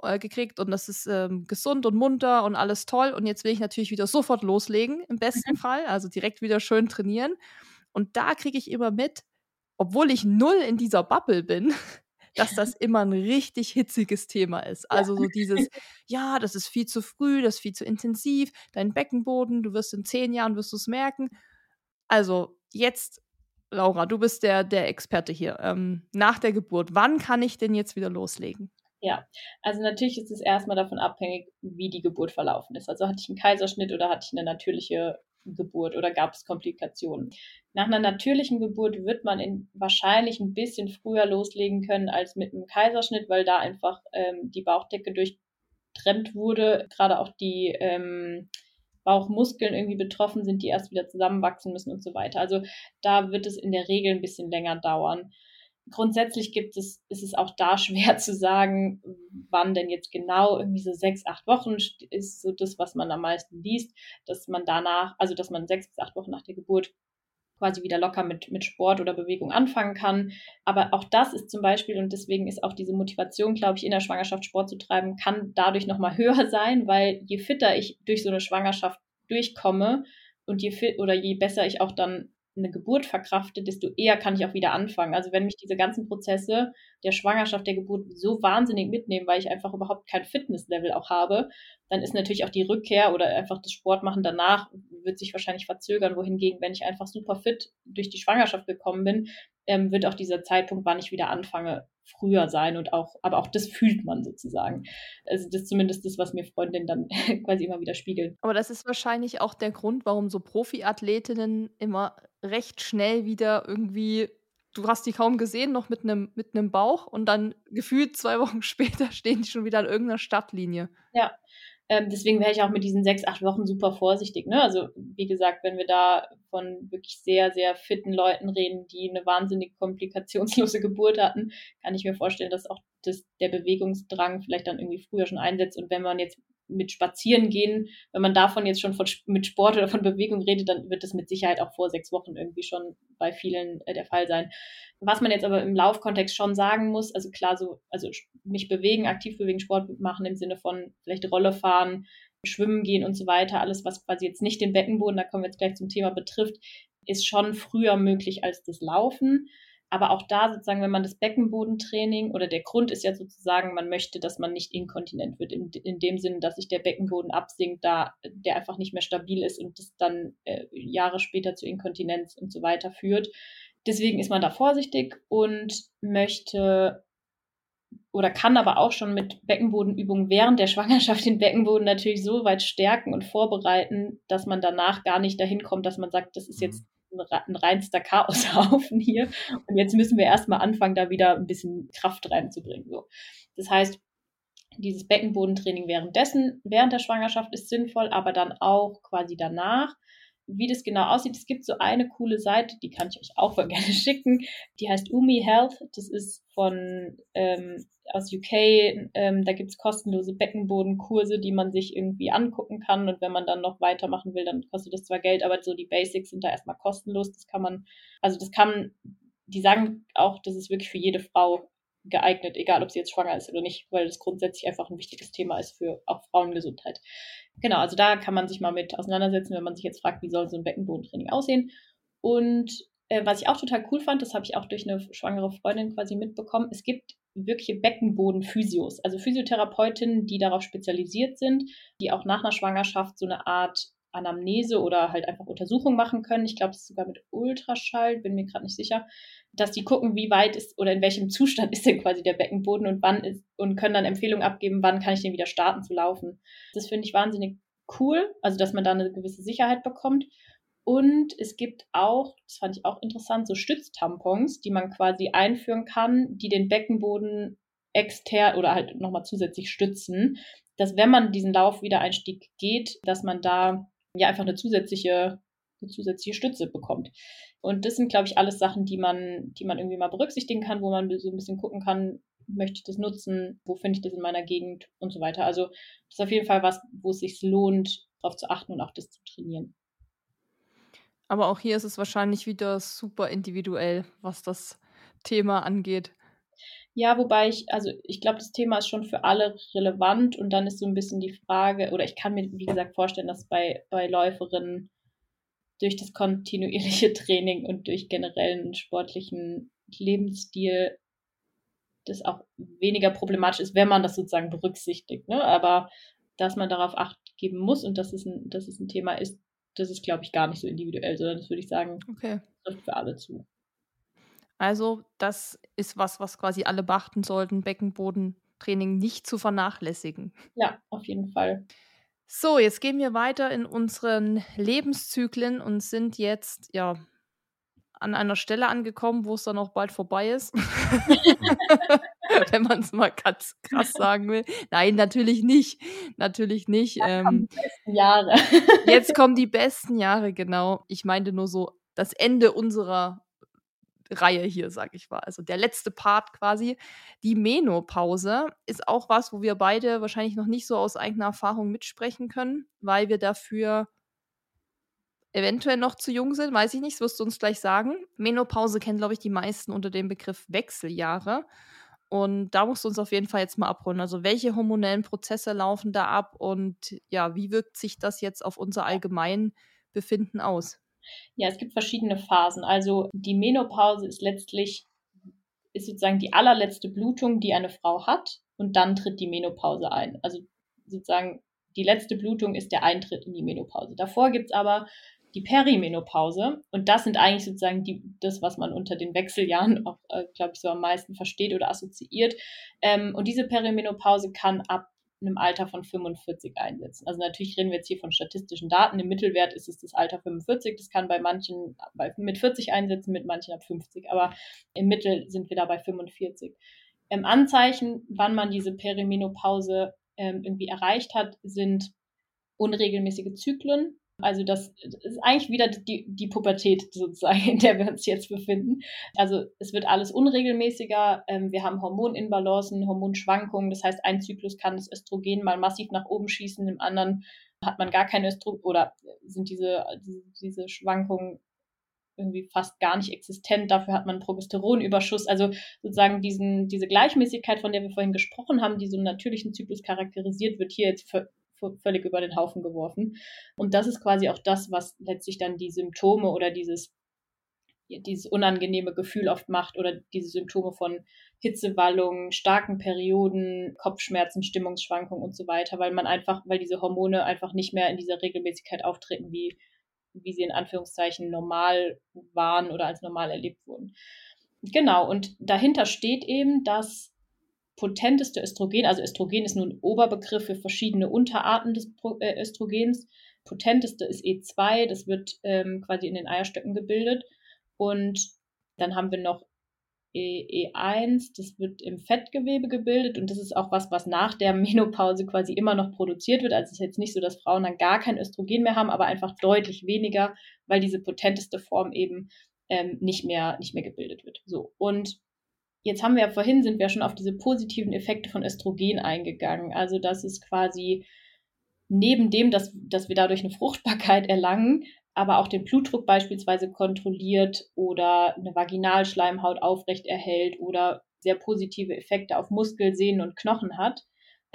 äh, gekriegt und das ist ähm, gesund und munter und alles toll. Und jetzt will ich natürlich wieder sofort loslegen, im besten mhm. Fall, also direkt wieder schön trainieren. Und da kriege ich immer mit, obwohl ich null in dieser Bubble bin, dass das immer ein richtig hitziges Thema ist. Also so dieses, ja, das ist viel zu früh, das ist viel zu intensiv, dein Beckenboden, du wirst in zehn Jahren wirst du es merken. Also jetzt Laura, du bist der, der Experte hier. Ähm, nach der Geburt, wann kann ich denn jetzt wieder loslegen? Ja, also natürlich ist es erstmal davon abhängig, wie die Geburt verlaufen ist. Also hatte ich einen Kaiserschnitt oder hatte ich eine natürliche Geburt oder gab es Komplikationen? Nach einer natürlichen Geburt wird man in, wahrscheinlich ein bisschen früher loslegen können als mit einem Kaiserschnitt, weil da einfach ähm, die Bauchdecke durchtrennt wurde. Gerade auch die, ähm, Bauchmuskeln irgendwie betroffen sind, die erst wieder zusammenwachsen müssen und so weiter. Also da wird es in der Regel ein bisschen länger dauern. Grundsätzlich gibt es, ist es auch da schwer zu sagen, wann denn jetzt genau irgendwie so sechs, acht Wochen ist so das, was man am meisten liest, dass man danach, also dass man sechs bis acht Wochen nach der Geburt quasi wieder locker mit, mit Sport oder Bewegung anfangen kann. Aber auch das ist zum Beispiel, und deswegen ist auch diese Motivation, glaube ich, in der Schwangerschaft Sport zu treiben, kann dadurch nochmal höher sein, weil je fitter ich durch so eine Schwangerschaft durchkomme und je fit oder je besser ich auch dann eine Geburt verkrafte, desto eher kann ich auch wieder anfangen. Also wenn mich diese ganzen Prozesse der Schwangerschaft, der Geburt so wahnsinnig mitnehmen, weil ich einfach überhaupt kein Fitnesslevel auch habe, dann ist natürlich auch die Rückkehr oder einfach das Sportmachen danach wird sich wahrscheinlich verzögern. Wohingegen, wenn ich einfach super fit durch die Schwangerschaft gekommen bin, ähm, wird auch dieser Zeitpunkt, wann ich wieder anfange, früher sein und auch, aber auch das fühlt man sozusagen. Also das ist zumindest das, was mir Freundinnen dann quasi immer wieder spiegeln. Aber das ist wahrscheinlich auch der Grund, warum so Profiathletinnen immer recht schnell wieder irgendwie du hast die kaum gesehen, noch mit einem mit Bauch und dann gefühlt zwei Wochen später stehen die schon wieder an irgendeiner Stadtlinie. Ja, ähm, deswegen wäre ich auch mit diesen sechs, acht Wochen super vorsichtig. Ne? Also wie gesagt, wenn wir da von wirklich sehr, sehr fitten Leuten reden, die eine wahnsinnig komplikationslose Geburt hatten, kann ich mir vorstellen, dass auch das, der Bewegungsdrang vielleicht dann irgendwie früher schon einsetzt. Und wenn man jetzt mit Spazieren gehen, wenn man davon jetzt schon von, mit Sport oder von Bewegung redet, dann wird das mit Sicherheit auch vor sechs Wochen irgendwie schon bei vielen äh, der Fall sein. Was man jetzt aber im Laufkontext schon sagen muss, also klar, so, also mich bewegen, aktiv bewegen, Sport machen im Sinne von vielleicht Rolle fahren, schwimmen gehen und so weiter, alles, was quasi jetzt nicht den Beckenboden, da kommen wir jetzt gleich zum Thema, betrifft, ist schon früher möglich als das Laufen. Aber auch da sozusagen, wenn man das Beckenbodentraining oder der Grund ist ja sozusagen, man möchte, dass man nicht inkontinent wird, in, in dem Sinne, dass sich der Beckenboden absinkt, da der einfach nicht mehr stabil ist und das dann äh, Jahre später zu Inkontinenz und so weiter führt. Deswegen ist man da vorsichtig und möchte oder kann aber auch schon mit Beckenbodenübungen während der Schwangerschaft den Beckenboden natürlich so weit stärken und vorbereiten, dass man danach gar nicht dahin kommt, dass man sagt, das ist jetzt mhm ein reinster Chaoshaufen hier. Und jetzt müssen wir erstmal anfangen, da wieder ein bisschen Kraft reinzubringen. So. Das heißt, dieses Beckenbodentraining währenddessen, während der Schwangerschaft ist sinnvoll, aber dann auch quasi danach. Wie das genau aussieht, es gibt so eine coole Seite, die kann ich euch auch mal gerne schicken. Die heißt Umi Health. Das ist von ähm, aus UK. Ähm, da gibt es kostenlose Beckenbodenkurse, die man sich irgendwie angucken kann. Und wenn man dann noch weitermachen will, dann kostet das zwar Geld, aber so die Basics sind da erstmal kostenlos. Das kann man, also das kann, die sagen auch, das ist wirklich für jede Frau geeignet, egal ob sie jetzt schwanger ist oder nicht, weil das grundsätzlich einfach ein wichtiges Thema ist für auch Frauengesundheit. Genau, also da kann man sich mal mit auseinandersetzen, wenn man sich jetzt fragt, wie soll so ein Beckenbodentraining aussehen. Und äh, was ich auch total cool fand, das habe ich auch durch eine schwangere Freundin quasi mitbekommen, es gibt wirkliche Beckenboden-Physios, also Physiotherapeutinnen, die darauf spezialisiert sind, die auch nach einer Schwangerschaft so eine Art Anamnese oder halt einfach Untersuchung machen können. Ich glaube, das ist sogar mit Ultraschall, bin mir gerade nicht sicher, dass die gucken, wie weit ist oder in welchem Zustand ist denn quasi der Beckenboden und wann ist und können dann Empfehlungen abgeben, wann kann ich denn wieder starten zu laufen. Das finde ich wahnsinnig cool, also dass man da eine gewisse Sicherheit bekommt. Und es gibt auch, das fand ich auch interessant, so Stütztampons, die man quasi einführen kann, die den Beckenboden extern oder halt nochmal zusätzlich stützen, dass wenn man diesen Laufwiedereinstieg geht, dass man da ja einfach eine zusätzliche, eine zusätzliche Stütze bekommt. Und das sind, glaube ich, alles Sachen, die man, die man irgendwie mal berücksichtigen kann, wo man so ein bisschen gucken kann, möchte ich das nutzen, wo finde ich das in meiner Gegend und so weiter. Also das ist auf jeden Fall was, wo es sich lohnt, darauf zu achten und auch das zu trainieren. Aber auch hier ist es wahrscheinlich wieder super individuell, was das Thema angeht. Ja, wobei ich, also ich glaube, das Thema ist schon für alle relevant und dann ist so ein bisschen die Frage, oder ich kann mir, wie gesagt, vorstellen, dass bei, bei Läuferinnen durch das kontinuierliche Training und durch generellen sportlichen Lebensstil das auch weniger problematisch ist, wenn man das sozusagen berücksichtigt. Ne? Aber dass man darauf acht geben muss und dass es ein, dass es ein Thema ist, das ist, glaube ich, gar nicht so individuell, sondern das würde ich sagen, okay. trifft für alle zu. Also, das ist was, was quasi alle beachten sollten, Beckenbodentraining nicht zu vernachlässigen. Ja, auf jeden Fall. So, jetzt gehen wir weiter in unseren Lebenszyklen und sind jetzt ja an einer Stelle angekommen, wo es dann auch bald vorbei ist. wenn man es mal ganz krass sagen will. Nein, natürlich nicht. Natürlich nicht. Jetzt ähm, kommen die besten Jahre. jetzt kommen die besten Jahre, genau. Ich meinte nur so das Ende unserer Reihe hier, sag ich mal. Also der letzte Part quasi. Die Menopause ist auch was, wo wir beide wahrscheinlich noch nicht so aus eigener Erfahrung mitsprechen können, weil wir dafür eventuell noch zu jung sind, weiß ich nicht, das wirst du uns gleich sagen. Menopause kennen, glaube ich, die meisten unter dem Begriff Wechseljahre. Und da musst du uns auf jeden Fall jetzt mal abholen. Also welche hormonellen Prozesse laufen da ab und ja, wie wirkt sich das jetzt auf unser Allgemeinbefinden aus? Ja, es gibt verschiedene Phasen. Also die Menopause ist letztlich, ist sozusagen die allerletzte Blutung, die eine Frau hat und dann tritt die Menopause ein. Also sozusagen die letzte Blutung ist der Eintritt in die Menopause. Davor gibt es aber die Perimenopause. Und das sind eigentlich sozusagen die, das, was man unter den Wechseljahren auch, äh, glaube ich, so am meisten versteht oder assoziiert. Ähm, und diese Perimenopause kann ab einem Alter von 45 einsetzen. Also natürlich reden wir jetzt hier von statistischen Daten. Im Mittelwert ist es das Alter 45. Das kann bei manchen bei, mit 40 einsetzen, mit manchen ab 50. Aber im Mittel sind wir da bei 45. Ähm, Anzeichen, wann man diese Perimenopause ähm, irgendwie erreicht hat, sind unregelmäßige Zyklen, also das ist eigentlich wieder die, die Pubertät sozusagen, in der wir uns jetzt befinden. Also es wird alles unregelmäßiger. Ähm, wir haben Hormoninbalancen, Hormonschwankungen. Das heißt, ein Zyklus kann das Östrogen mal massiv nach oben schießen, im anderen hat man gar keine Östrogen oder sind diese, diese, Schwankungen irgendwie fast gar nicht existent. Dafür hat man Progesteronüberschuss. Also sozusagen diesen, diese Gleichmäßigkeit, von der wir vorhin gesprochen haben, die so einen natürlichen Zyklus charakterisiert, wird hier jetzt völlig über den Haufen geworfen. Und das ist quasi auch das, was letztlich dann die Symptome oder dieses, dieses unangenehme Gefühl oft macht oder diese Symptome von Hitzewallungen, starken Perioden, Kopfschmerzen, Stimmungsschwankungen und so weiter, weil man einfach, weil diese Hormone einfach nicht mehr in dieser Regelmäßigkeit auftreten, wie, wie sie in Anführungszeichen normal waren oder als normal erlebt wurden. Genau, und dahinter steht eben, dass potenteste Östrogen, also Östrogen ist nun ein Oberbegriff für verschiedene Unterarten des äh, Östrogens. Potenteste ist E2, das wird ähm, quasi in den Eierstöcken gebildet. Und dann haben wir noch e, E1, das wird im Fettgewebe gebildet und das ist auch was, was nach der Menopause quasi immer noch produziert wird. Also es ist jetzt nicht so, dass Frauen dann gar kein Östrogen mehr haben, aber einfach deutlich weniger, weil diese potenteste Form eben ähm, nicht, mehr, nicht mehr gebildet wird. So. Und Jetzt haben wir ja vorhin, sind wir schon auf diese positiven Effekte von Östrogen eingegangen. Also, dass es quasi neben dem, dass, dass wir dadurch eine Fruchtbarkeit erlangen, aber auch den Blutdruck beispielsweise kontrolliert oder eine Vaginalschleimhaut aufrecht erhält oder sehr positive Effekte auf Muskel, Sehnen und Knochen hat.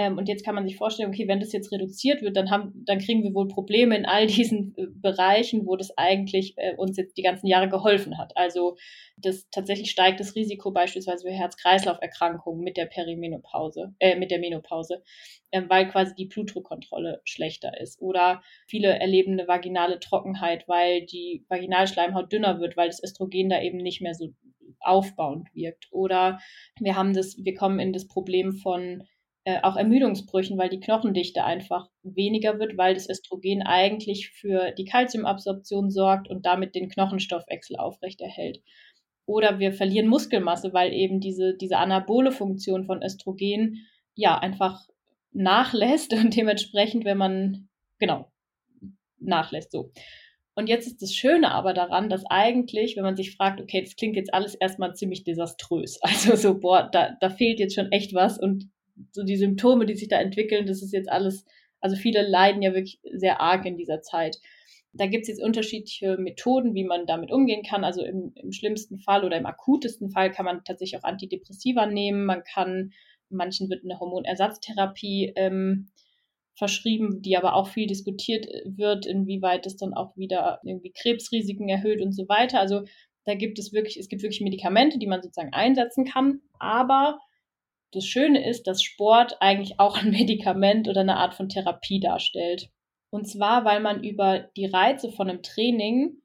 Ähm, und jetzt kann man sich vorstellen, okay, wenn das jetzt reduziert wird, dann haben, dann kriegen wir wohl Probleme in all diesen äh, Bereichen, wo das eigentlich äh, uns jetzt die ganzen Jahre geholfen hat. Also das tatsächlich steigt das Risiko beispielsweise für Herz-Kreislauf-Erkrankungen mit der Perimenopause, äh, mit der Menopause, äh, weil quasi die Blutdruckkontrolle schlechter ist. Oder viele erleben eine vaginale Trockenheit, weil die Vaginalschleimhaut dünner wird, weil das Östrogen da eben nicht mehr so aufbauend wirkt. Oder wir haben das, wir kommen in das Problem von äh, auch Ermüdungsbrüchen, weil die Knochendichte einfach weniger wird, weil das Östrogen eigentlich für die Kalziumabsorption sorgt und damit den Knochenstoffwechsel aufrechterhält. Oder wir verlieren Muskelmasse, weil eben diese, diese anabole Funktion von Östrogen ja einfach nachlässt und dementsprechend, wenn man, genau, nachlässt so. Und jetzt ist das Schöne aber daran, dass eigentlich, wenn man sich fragt, okay, das klingt jetzt alles erstmal ziemlich desaströs. Also so, boah, da, da fehlt jetzt schon echt was und so die Symptome, die sich da entwickeln, das ist jetzt alles, also viele leiden ja wirklich sehr arg in dieser Zeit. Da gibt es jetzt unterschiedliche Methoden, wie man damit umgehen kann. Also im, im schlimmsten Fall oder im akutesten Fall kann man tatsächlich auch Antidepressiva nehmen. Man kann, manchen wird eine Hormonersatztherapie ähm, verschrieben, die aber auch viel diskutiert wird, inwieweit es dann auch wieder irgendwie Krebsrisiken erhöht und so weiter. Also da gibt es wirklich, es gibt wirklich Medikamente, die man sozusagen einsetzen kann, aber das Schöne ist, dass Sport eigentlich auch ein Medikament oder eine Art von Therapie darstellt. Und zwar, weil man über die Reize von einem Training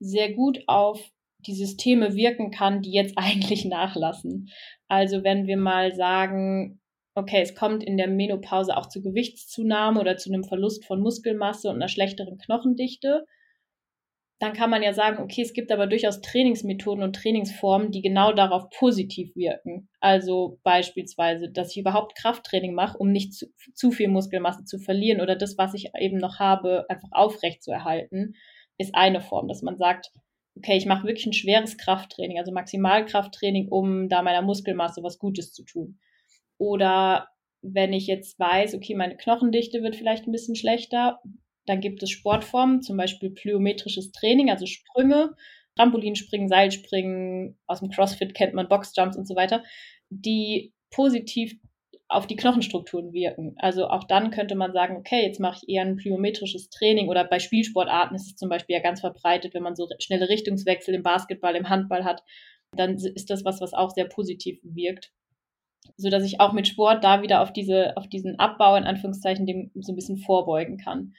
sehr gut auf die Systeme wirken kann, die jetzt eigentlich nachlassen. Also wenn wir mal sagen, okay, es kommt in der Menopause auch zu Gewichtszunahme oder zu einem Verlust von Muskelmasse und einer schlechteren Knochendichte, dann kann man ja sagen, okay, es gibt aber durchaus Trainingsmethoden und Trainingsformen, die genau darauf positiv wirken. Also beispielsweise, dass ich überhaupt Krafttraining mache, um nicht zu, zu viel Muskelmasse zu verlieren oder das, was ich eben noch habe, einfach aufrecht zu erhalten, ist eine Form, dass man sagt, okay, ich mache wirklich ein schweres Krafttraining, also Maximalkrafttraining, um da meiner Muskelmasse was Gutes zu tun. Oder wenn ich jetzt weiß, okay, meine Knochendichte wird vielleicht ein bisschen schlechter, dann gibt es Sportformen, zum Beispiel plyometrisches Training, also Sprünge, Trampolinspringen, Seilspringen, aus dem CrossFit kennt man Boxjumps und so weiter, die positiv auf die Knochenstrukturen wirken. Also auch dann könnte man sagen, okay, jetzt mache ich eher ein plyometrisches Training oder bei Spielsportarten ist es zum Beispiel ja ganz verbreitet, wenn man so schnelle Richtungswechsel im Basketball, im Handball hat, dann ist das was, was auch sehr positiv wirkt. So dass ich auch mit Sport da wieder auf diese, auf diesen Abbau in Anführungszeichen dem so ein bisschen vorbeugen kann.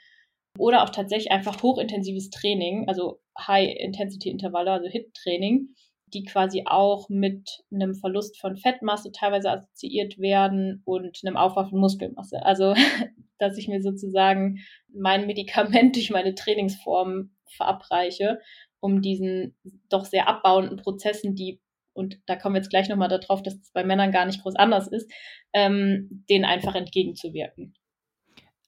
Oder auch tatsächlich einfach hochintensives Training, also High-Intensity-Intervalle, also HIT-Training, die quasi auch mit einem Verlust von Fettmasse teilweise assoziiert werden und einem Aufbau von Muskelmasse. Also, dass ich mir sozusagen mein Medikament durch meine Trainingsform verabreiche, um diesen doch sehr abbauenden Prozessen, die, und da kommen wir jetzt gleich nochmal darauf, dass es bei Männern gar nicht groß anders ist, ähm, denen einfach entgegenzuwirken.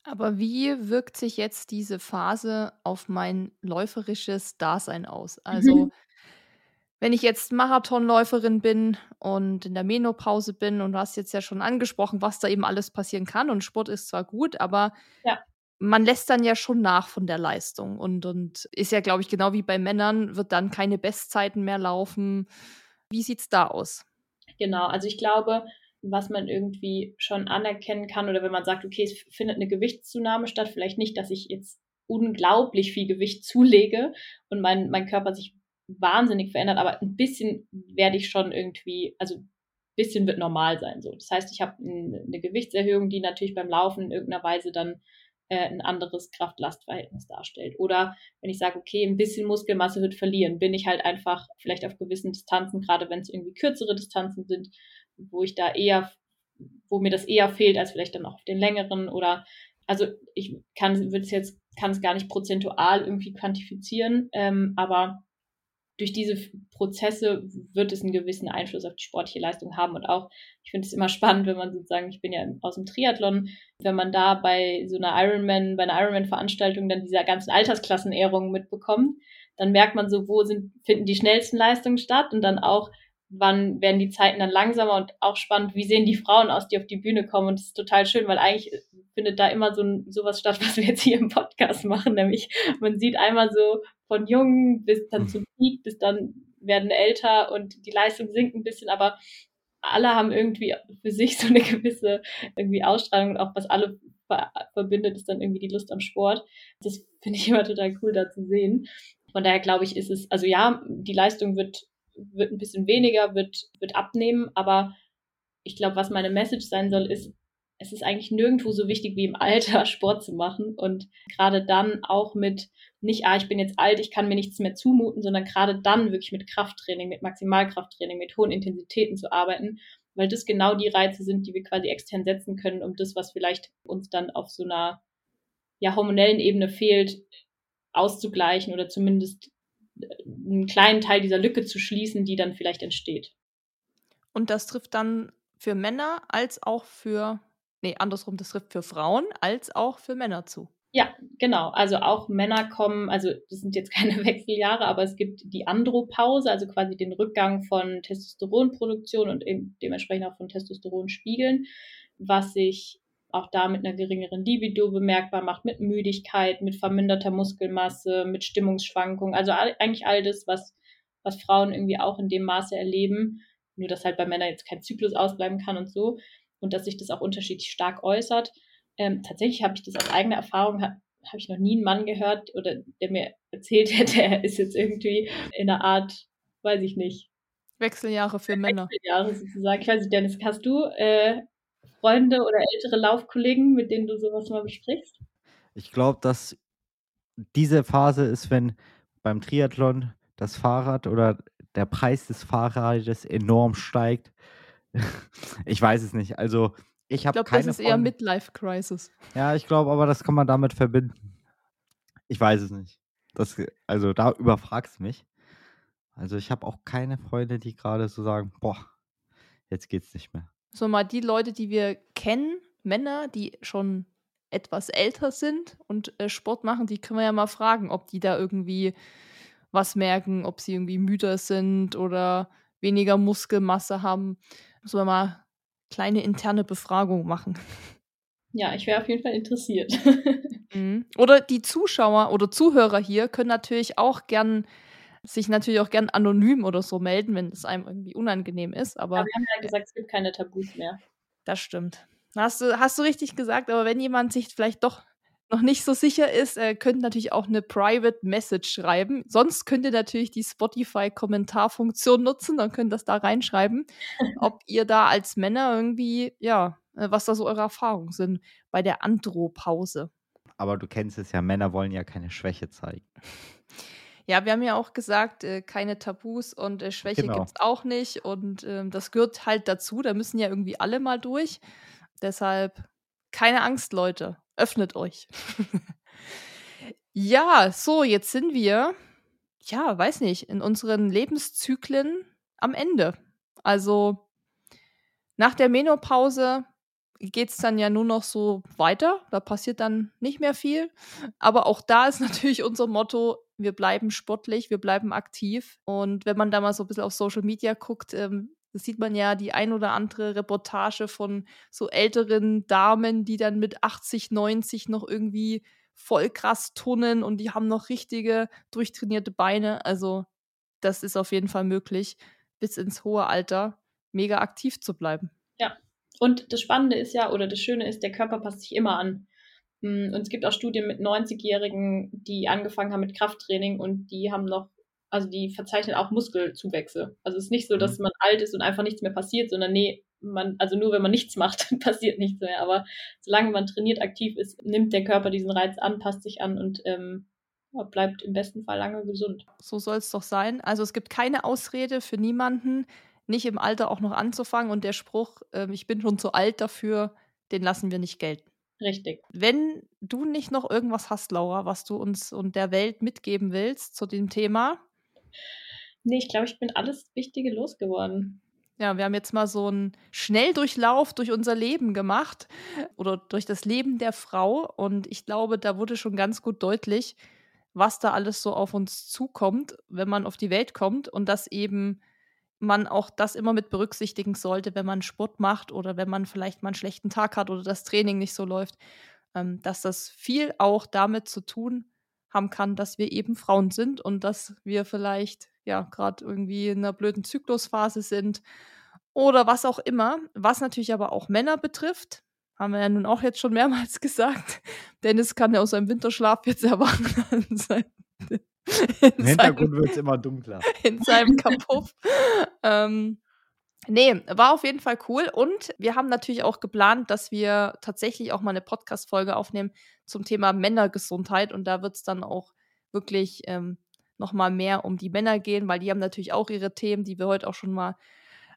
Aber wie wirkt sich jetzt diese Phase auf mein läuferisches Dasein aus? Also, mhm. wenn ich jetzt Marathonläuferin bin und in der Menopause bin und du hast jetzt ja schon angesprochen, was da eben alles passieren kann und Sport ist zwar gut, aber ja. man lässt dann ja schon nach von der Leistung und, und ist ja, glaube ich, genau wie bei Männern, wird dann keine Bestzeiten mehr laufen. Wie sieht es da aus? Genau, also ich glaube, was man irgendwie schon anerkennen kann oder wenn man sagt, okay, es findet eine Gewichtszunahme statt, vielleicht nicht, dass ich jetzt unglaublich viel Gewicht zulege und mein, mein Körper sich wahnsinnig verändert, aber ein bisschen werde ich schon irgendwie, also ein bisschen wird normal sein so. Das heißt, ich habe eine Gewichtserhöhung, die natürlich beim Laufen in irgendeiner Weise dann äh, ein anderes Kraft-Last-Verhältnis darstellt. Oder wenn ich sage, okay, ein bisschen Muskelmasse wird verlieren, bin ich halt einfach vielleicht auf gewissen Distanzen, gerade wenn es irgendwie kürzere Distanzen sind, wo ich da eher, wo mir das eher fehlt, als vielleicht dann auch auf den längeren oder also ich kann es jetzt kann es gar nicht prozentual irgendwie quantifizieren, ähm, aber durch diese Prozesse wird es einen gewissen Einfluss auf die sportliche Leistung haben und auch, ich finde es immer spannend, wenn man sozusagen, ich bin ja aus dem Triathlon, wenn man da bei so einer Ironman, bei einer Ironman-Veranstaltung dann diese ganzen Altersklassenehrungen mitbekommt, dann merkt man so, wo sind, finden die schnellsten Leistungen statt und dann auch, wann werden die Zeiten dann langsamer und auch spannend, wie sehen die Frauen aus, die auf die Bühne kommen. Und das ist total schön, weil eigentlich findet da immer so ein, sowas statt, was wir jetzt hier im Podcast machen, nämlich man sieht einmal so von jung bis dann zum Peak, bis dann werden älter und die Leistung sinkt ein bisschen, aber alle haben irgendwie für sich so eine gewisse irgendwie Ausstrahlung und auch was alle verbindet, ist dann irgendwie die Lust am Sport. Das finde ich immer total cool da zu sehen. Von daher glaube ich, ist es, also ja, die Leistung wird wird ein bisschen weniger, wird, wird abnehmen, aber ich glaube, was meine Message sein soll, ist, es ist eigentlich nirgendwo so wichtig wie im Alter Sport zu machen. Und gerade dann auch mit nicht, ah, ich bin jetzt alt, ich kann mir nichts mehr zumuten, sondern gerade dann wirklich mit Krafttraining, mit Maximalkrafttraining, mit hohen Intensitäten zu arbeiten, weil das genau die Reize sind, die wir quasi extern setzen können, um das, was vielleicht uns dann auf so einer ja, hormonellen Ebene fehlt, auszugleichen oder zumindest einen kleinen Teil dieser Lücke zu schließen, die dann vielleicht entsteht. Und das trifft dann für Männer als auch für, nee, andersrum, das trifft für Frauen als auch für Männer zu. Ja, genau. Also auch Männer kommen, also das sind jetzt keine Wechseljahre, aber es gibt die Andropause, also quasi den Rückgang von Testosteronproduktion und dementsprechend auch von Testosteronspiegeln, was sich auch da mit einer geringeren Libido bemerkbar macht, mit Müdigkeit, mit verminderter Muskelmasse, mit Stimmungsschwankungen. Also all, eigentlich all das, was, was Frauen irgendwie auch in dem Maße erleben, nur dass halt bei Männern jetzt kein Zyklus ausbleiben kann und so und dass sich das auch unterschiedlich stark äußert. Ähm, tatsächlich habe ich das aus eigener Erfahrung, habe hab ich noch nie einen Mann gehört oder der mir erzählt hätte, er ist jetzt irgendwie in einer Art, weiß ich nicht. Wechseljahre für Männer. Wechseljahre sozusagen. Ich weiß nicht, Dennis, hast du äh, Freunde oder ältere Laufkollegen, mit denen du sowas mal besprichst? Ich glaube, dass diese Phase ist, wenn beim Triathlon das Fahrrad oder der Preis des Fahrrades enorm steigt. ich weiß es nicht. Also ich habe keine. Ich glaube, das ist eher Midlife Crisis. Ja, ich glaube, aber das kann man damit verbinden. Ich weiß es nicht. Das, also da überfragst du mich. Also ich habe auch keine Freunde, die gerade so sagen, boah, jetzt geht's nicht mehr. So mal die Leute, die wir kennen, Männer, die schon etwas älter sind und äh, Sport machen, die können wir ja mal fragen, ob die da irgendwie was merken, ob sie irgendwie müder sind oder weniger Muskelmasse haben. Sollen wir mal kleine interne Befragung machen. Ja, ich wäre auf jeden Fall interessiert. mhm. Oder die Zuschauer oder Zuhörer hier können natürlich auch gern sich natürlich auch gern anonym oder so melden, wenn es einem irgendwie unangenehm ist. Aber ja, wir haben ja gesagt, es gibt keine Tabus mehr. Das stimmt. Hast du, hast du richtig gesagt, aber wenn jemand sich vielleicht doch noch nicht so sicher ist, äh, könnt natürlich auch eine Private Message schreiben. Sonst könnt ihr natürlich die Spotify-Kommentarfunktion nutzen, dann könnt ihr das da reinschreiben, ob ihr da als Männer irgendwie, ja, äh, was da so eure Erfahrungen sind bei der Andropause. Aber du kennst es ja, Männer wollen ja keine Schwäche zeigen. Ja, wir haben ja auch gesagt, äh, keine Tabus und äh, Schwäche genau. gibt es auch nicht. Und äh, das gehört halt dazu. Da müssen ja irgendwie alle mal durch. Deshalb keine Angst, Leute. Öffnet euch. ja, so, jetzt sind wir, ja, weiß nicht, in unseren Lebenszyklen am Ende. Also nach der Menopause geht es dann ja nur noch so weiter. Da passiert dann nicht mehr viel. Aber auch da ist natürlich unser Motto, wir bleiben sportlich, wir bleiben aktiv. Und wenn man da mal so ein bisschen auf Social Media guckt, ähm, sieht man ja die ein oder andere Reportage von so älteren Damen, die dann mit 80, 90 noch irgendwie voll krass tunnen und die haben noch richtige durchtrainierte Beine. Also das ist auf jeden Fall möglich, bis ins hohe Alter mega aktiv zu bleiben. Ja, und das Spannende ist ja, oder das Schöne ist, der Körper passt sich immer an. Hm, und es gibt auch Studien mit 90-Jährigen, die angefangen haben mit Krafttraining und die haben noch also die verzeichnen auch Muskelzuwächse. Also es ist nicht so, dass mhm. man alt ist und einfach nichts mehr passiert, sondern nee, man, also nur wenn man nichts macht, passiert nichts mehr. Aber solange man trainiert, aktiv ist, nimmt der Körper diesen Reiz an, passt sich an und ähm, bleibt im besten Fall lange gesund. So soll es doch sein. Also es gibt keine Ausrede für niemanden, nicht im Alter auch noch anzufangen. Und der Spruch, äh, ich bin schon zu alt dafür, den lassen wir nicht gelten. Richtig. Wenn du nicht noch irgendwas hast, Laura, was du uns und der Welt mitgeben willst zu dem Thema, Nee, ich glaube, ich bin alles Wichtige losgeworden. Ja, wir haben jetzt mal so einen Schnelldurchlauf durch unser Leben gemacht oder durch das Leben der Frau. Und ich glaube, da wurde schon ganz gut deutlich, was da alles so auf uns zukommt, wenn man auf die Welt kommt und dass eben man auch das immer mit berücksichtigen sollte, wenn man Sport macht oder wenn man vielleicht mal einen schlechten Tag hat oder das Training nicht so läuft, ähm, dass das viel auch damit zu tun haben kann, dass wir eben Frauen sind und dass wir vielleicht ja gerade irgendwie in einer blöden Zyklusphase sind oder was auch immer. Was natürlich aber auch Männer betrifft, haben wir ja nun auch jetzt schon mehrmals gesagt. Dennis kann ja aus seinem Winterschlaf jetzt erwachen. Im Hintergrund wird es immer dunkler. In seinem Kapuff. ähm, Nee, war auf jeden Fall cool. Und wir haben natürlich auch geplant, dass wir tatsächlich auch mal eine Podcast-Folge aufnehmen zum Thema Männergesundheit. Und da wird es dann auch wirklich ähm, nochmal mehr um die Männer gehen, weil die haben natürlich auch ihre Themen, die wir heute auch schon mal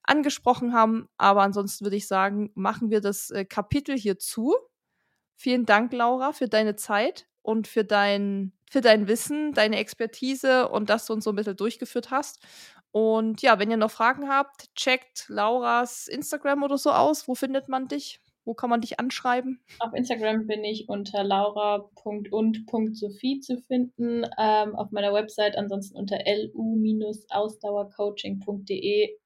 angesprochen haben. Aber ansonsten würde ich sagen, machen wir das äh, Kapitel hier zu. Vielen Dank, Laura, für deine Zeit und für dein, für dein Wissen, deine Expertise und dass du uns so ein bisschen durchgeführt hast. Und ja, wenn ihr noch Fragen habt, checkt Lauras Instagram oder so aus. Wo findet man dich? Wo kann man dich anschreiben? Auf Instagram bin ich unter laura.und.sophie zu finden. Ähm, auf meiner Website ansonsten unter lu-ausdauercoaching.de.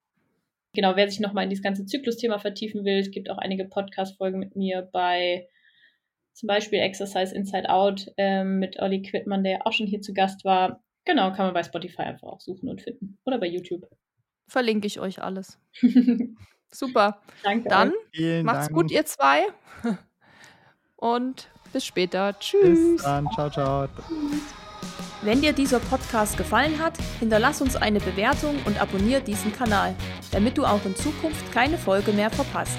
Genau, wer sich nochmal in dieses ganze Zyklusthema vertiefen will, es gibt auch einige Podcast-Folgen mit mir bei zum Beispiel Exercise Inside Out ähm, mit Olli Quittmann, der auch schon hier zu Gast war. Genau, kann man bei Spotify einfach auch suchen und finden. Oder bei YouTube. Verlinke ich euch alles. Super. Danke. Dann macht's Dank. gut, ihr zwei. Und bis später. Tschüss. Bis dann. Ciao, ciao. Wenn dir dieser Podcast gefallen hat, hinterlass uns eine Bewertung und abonniere diesen Kanal, damit du auch in Zukunft keine Folge mehr verpasst.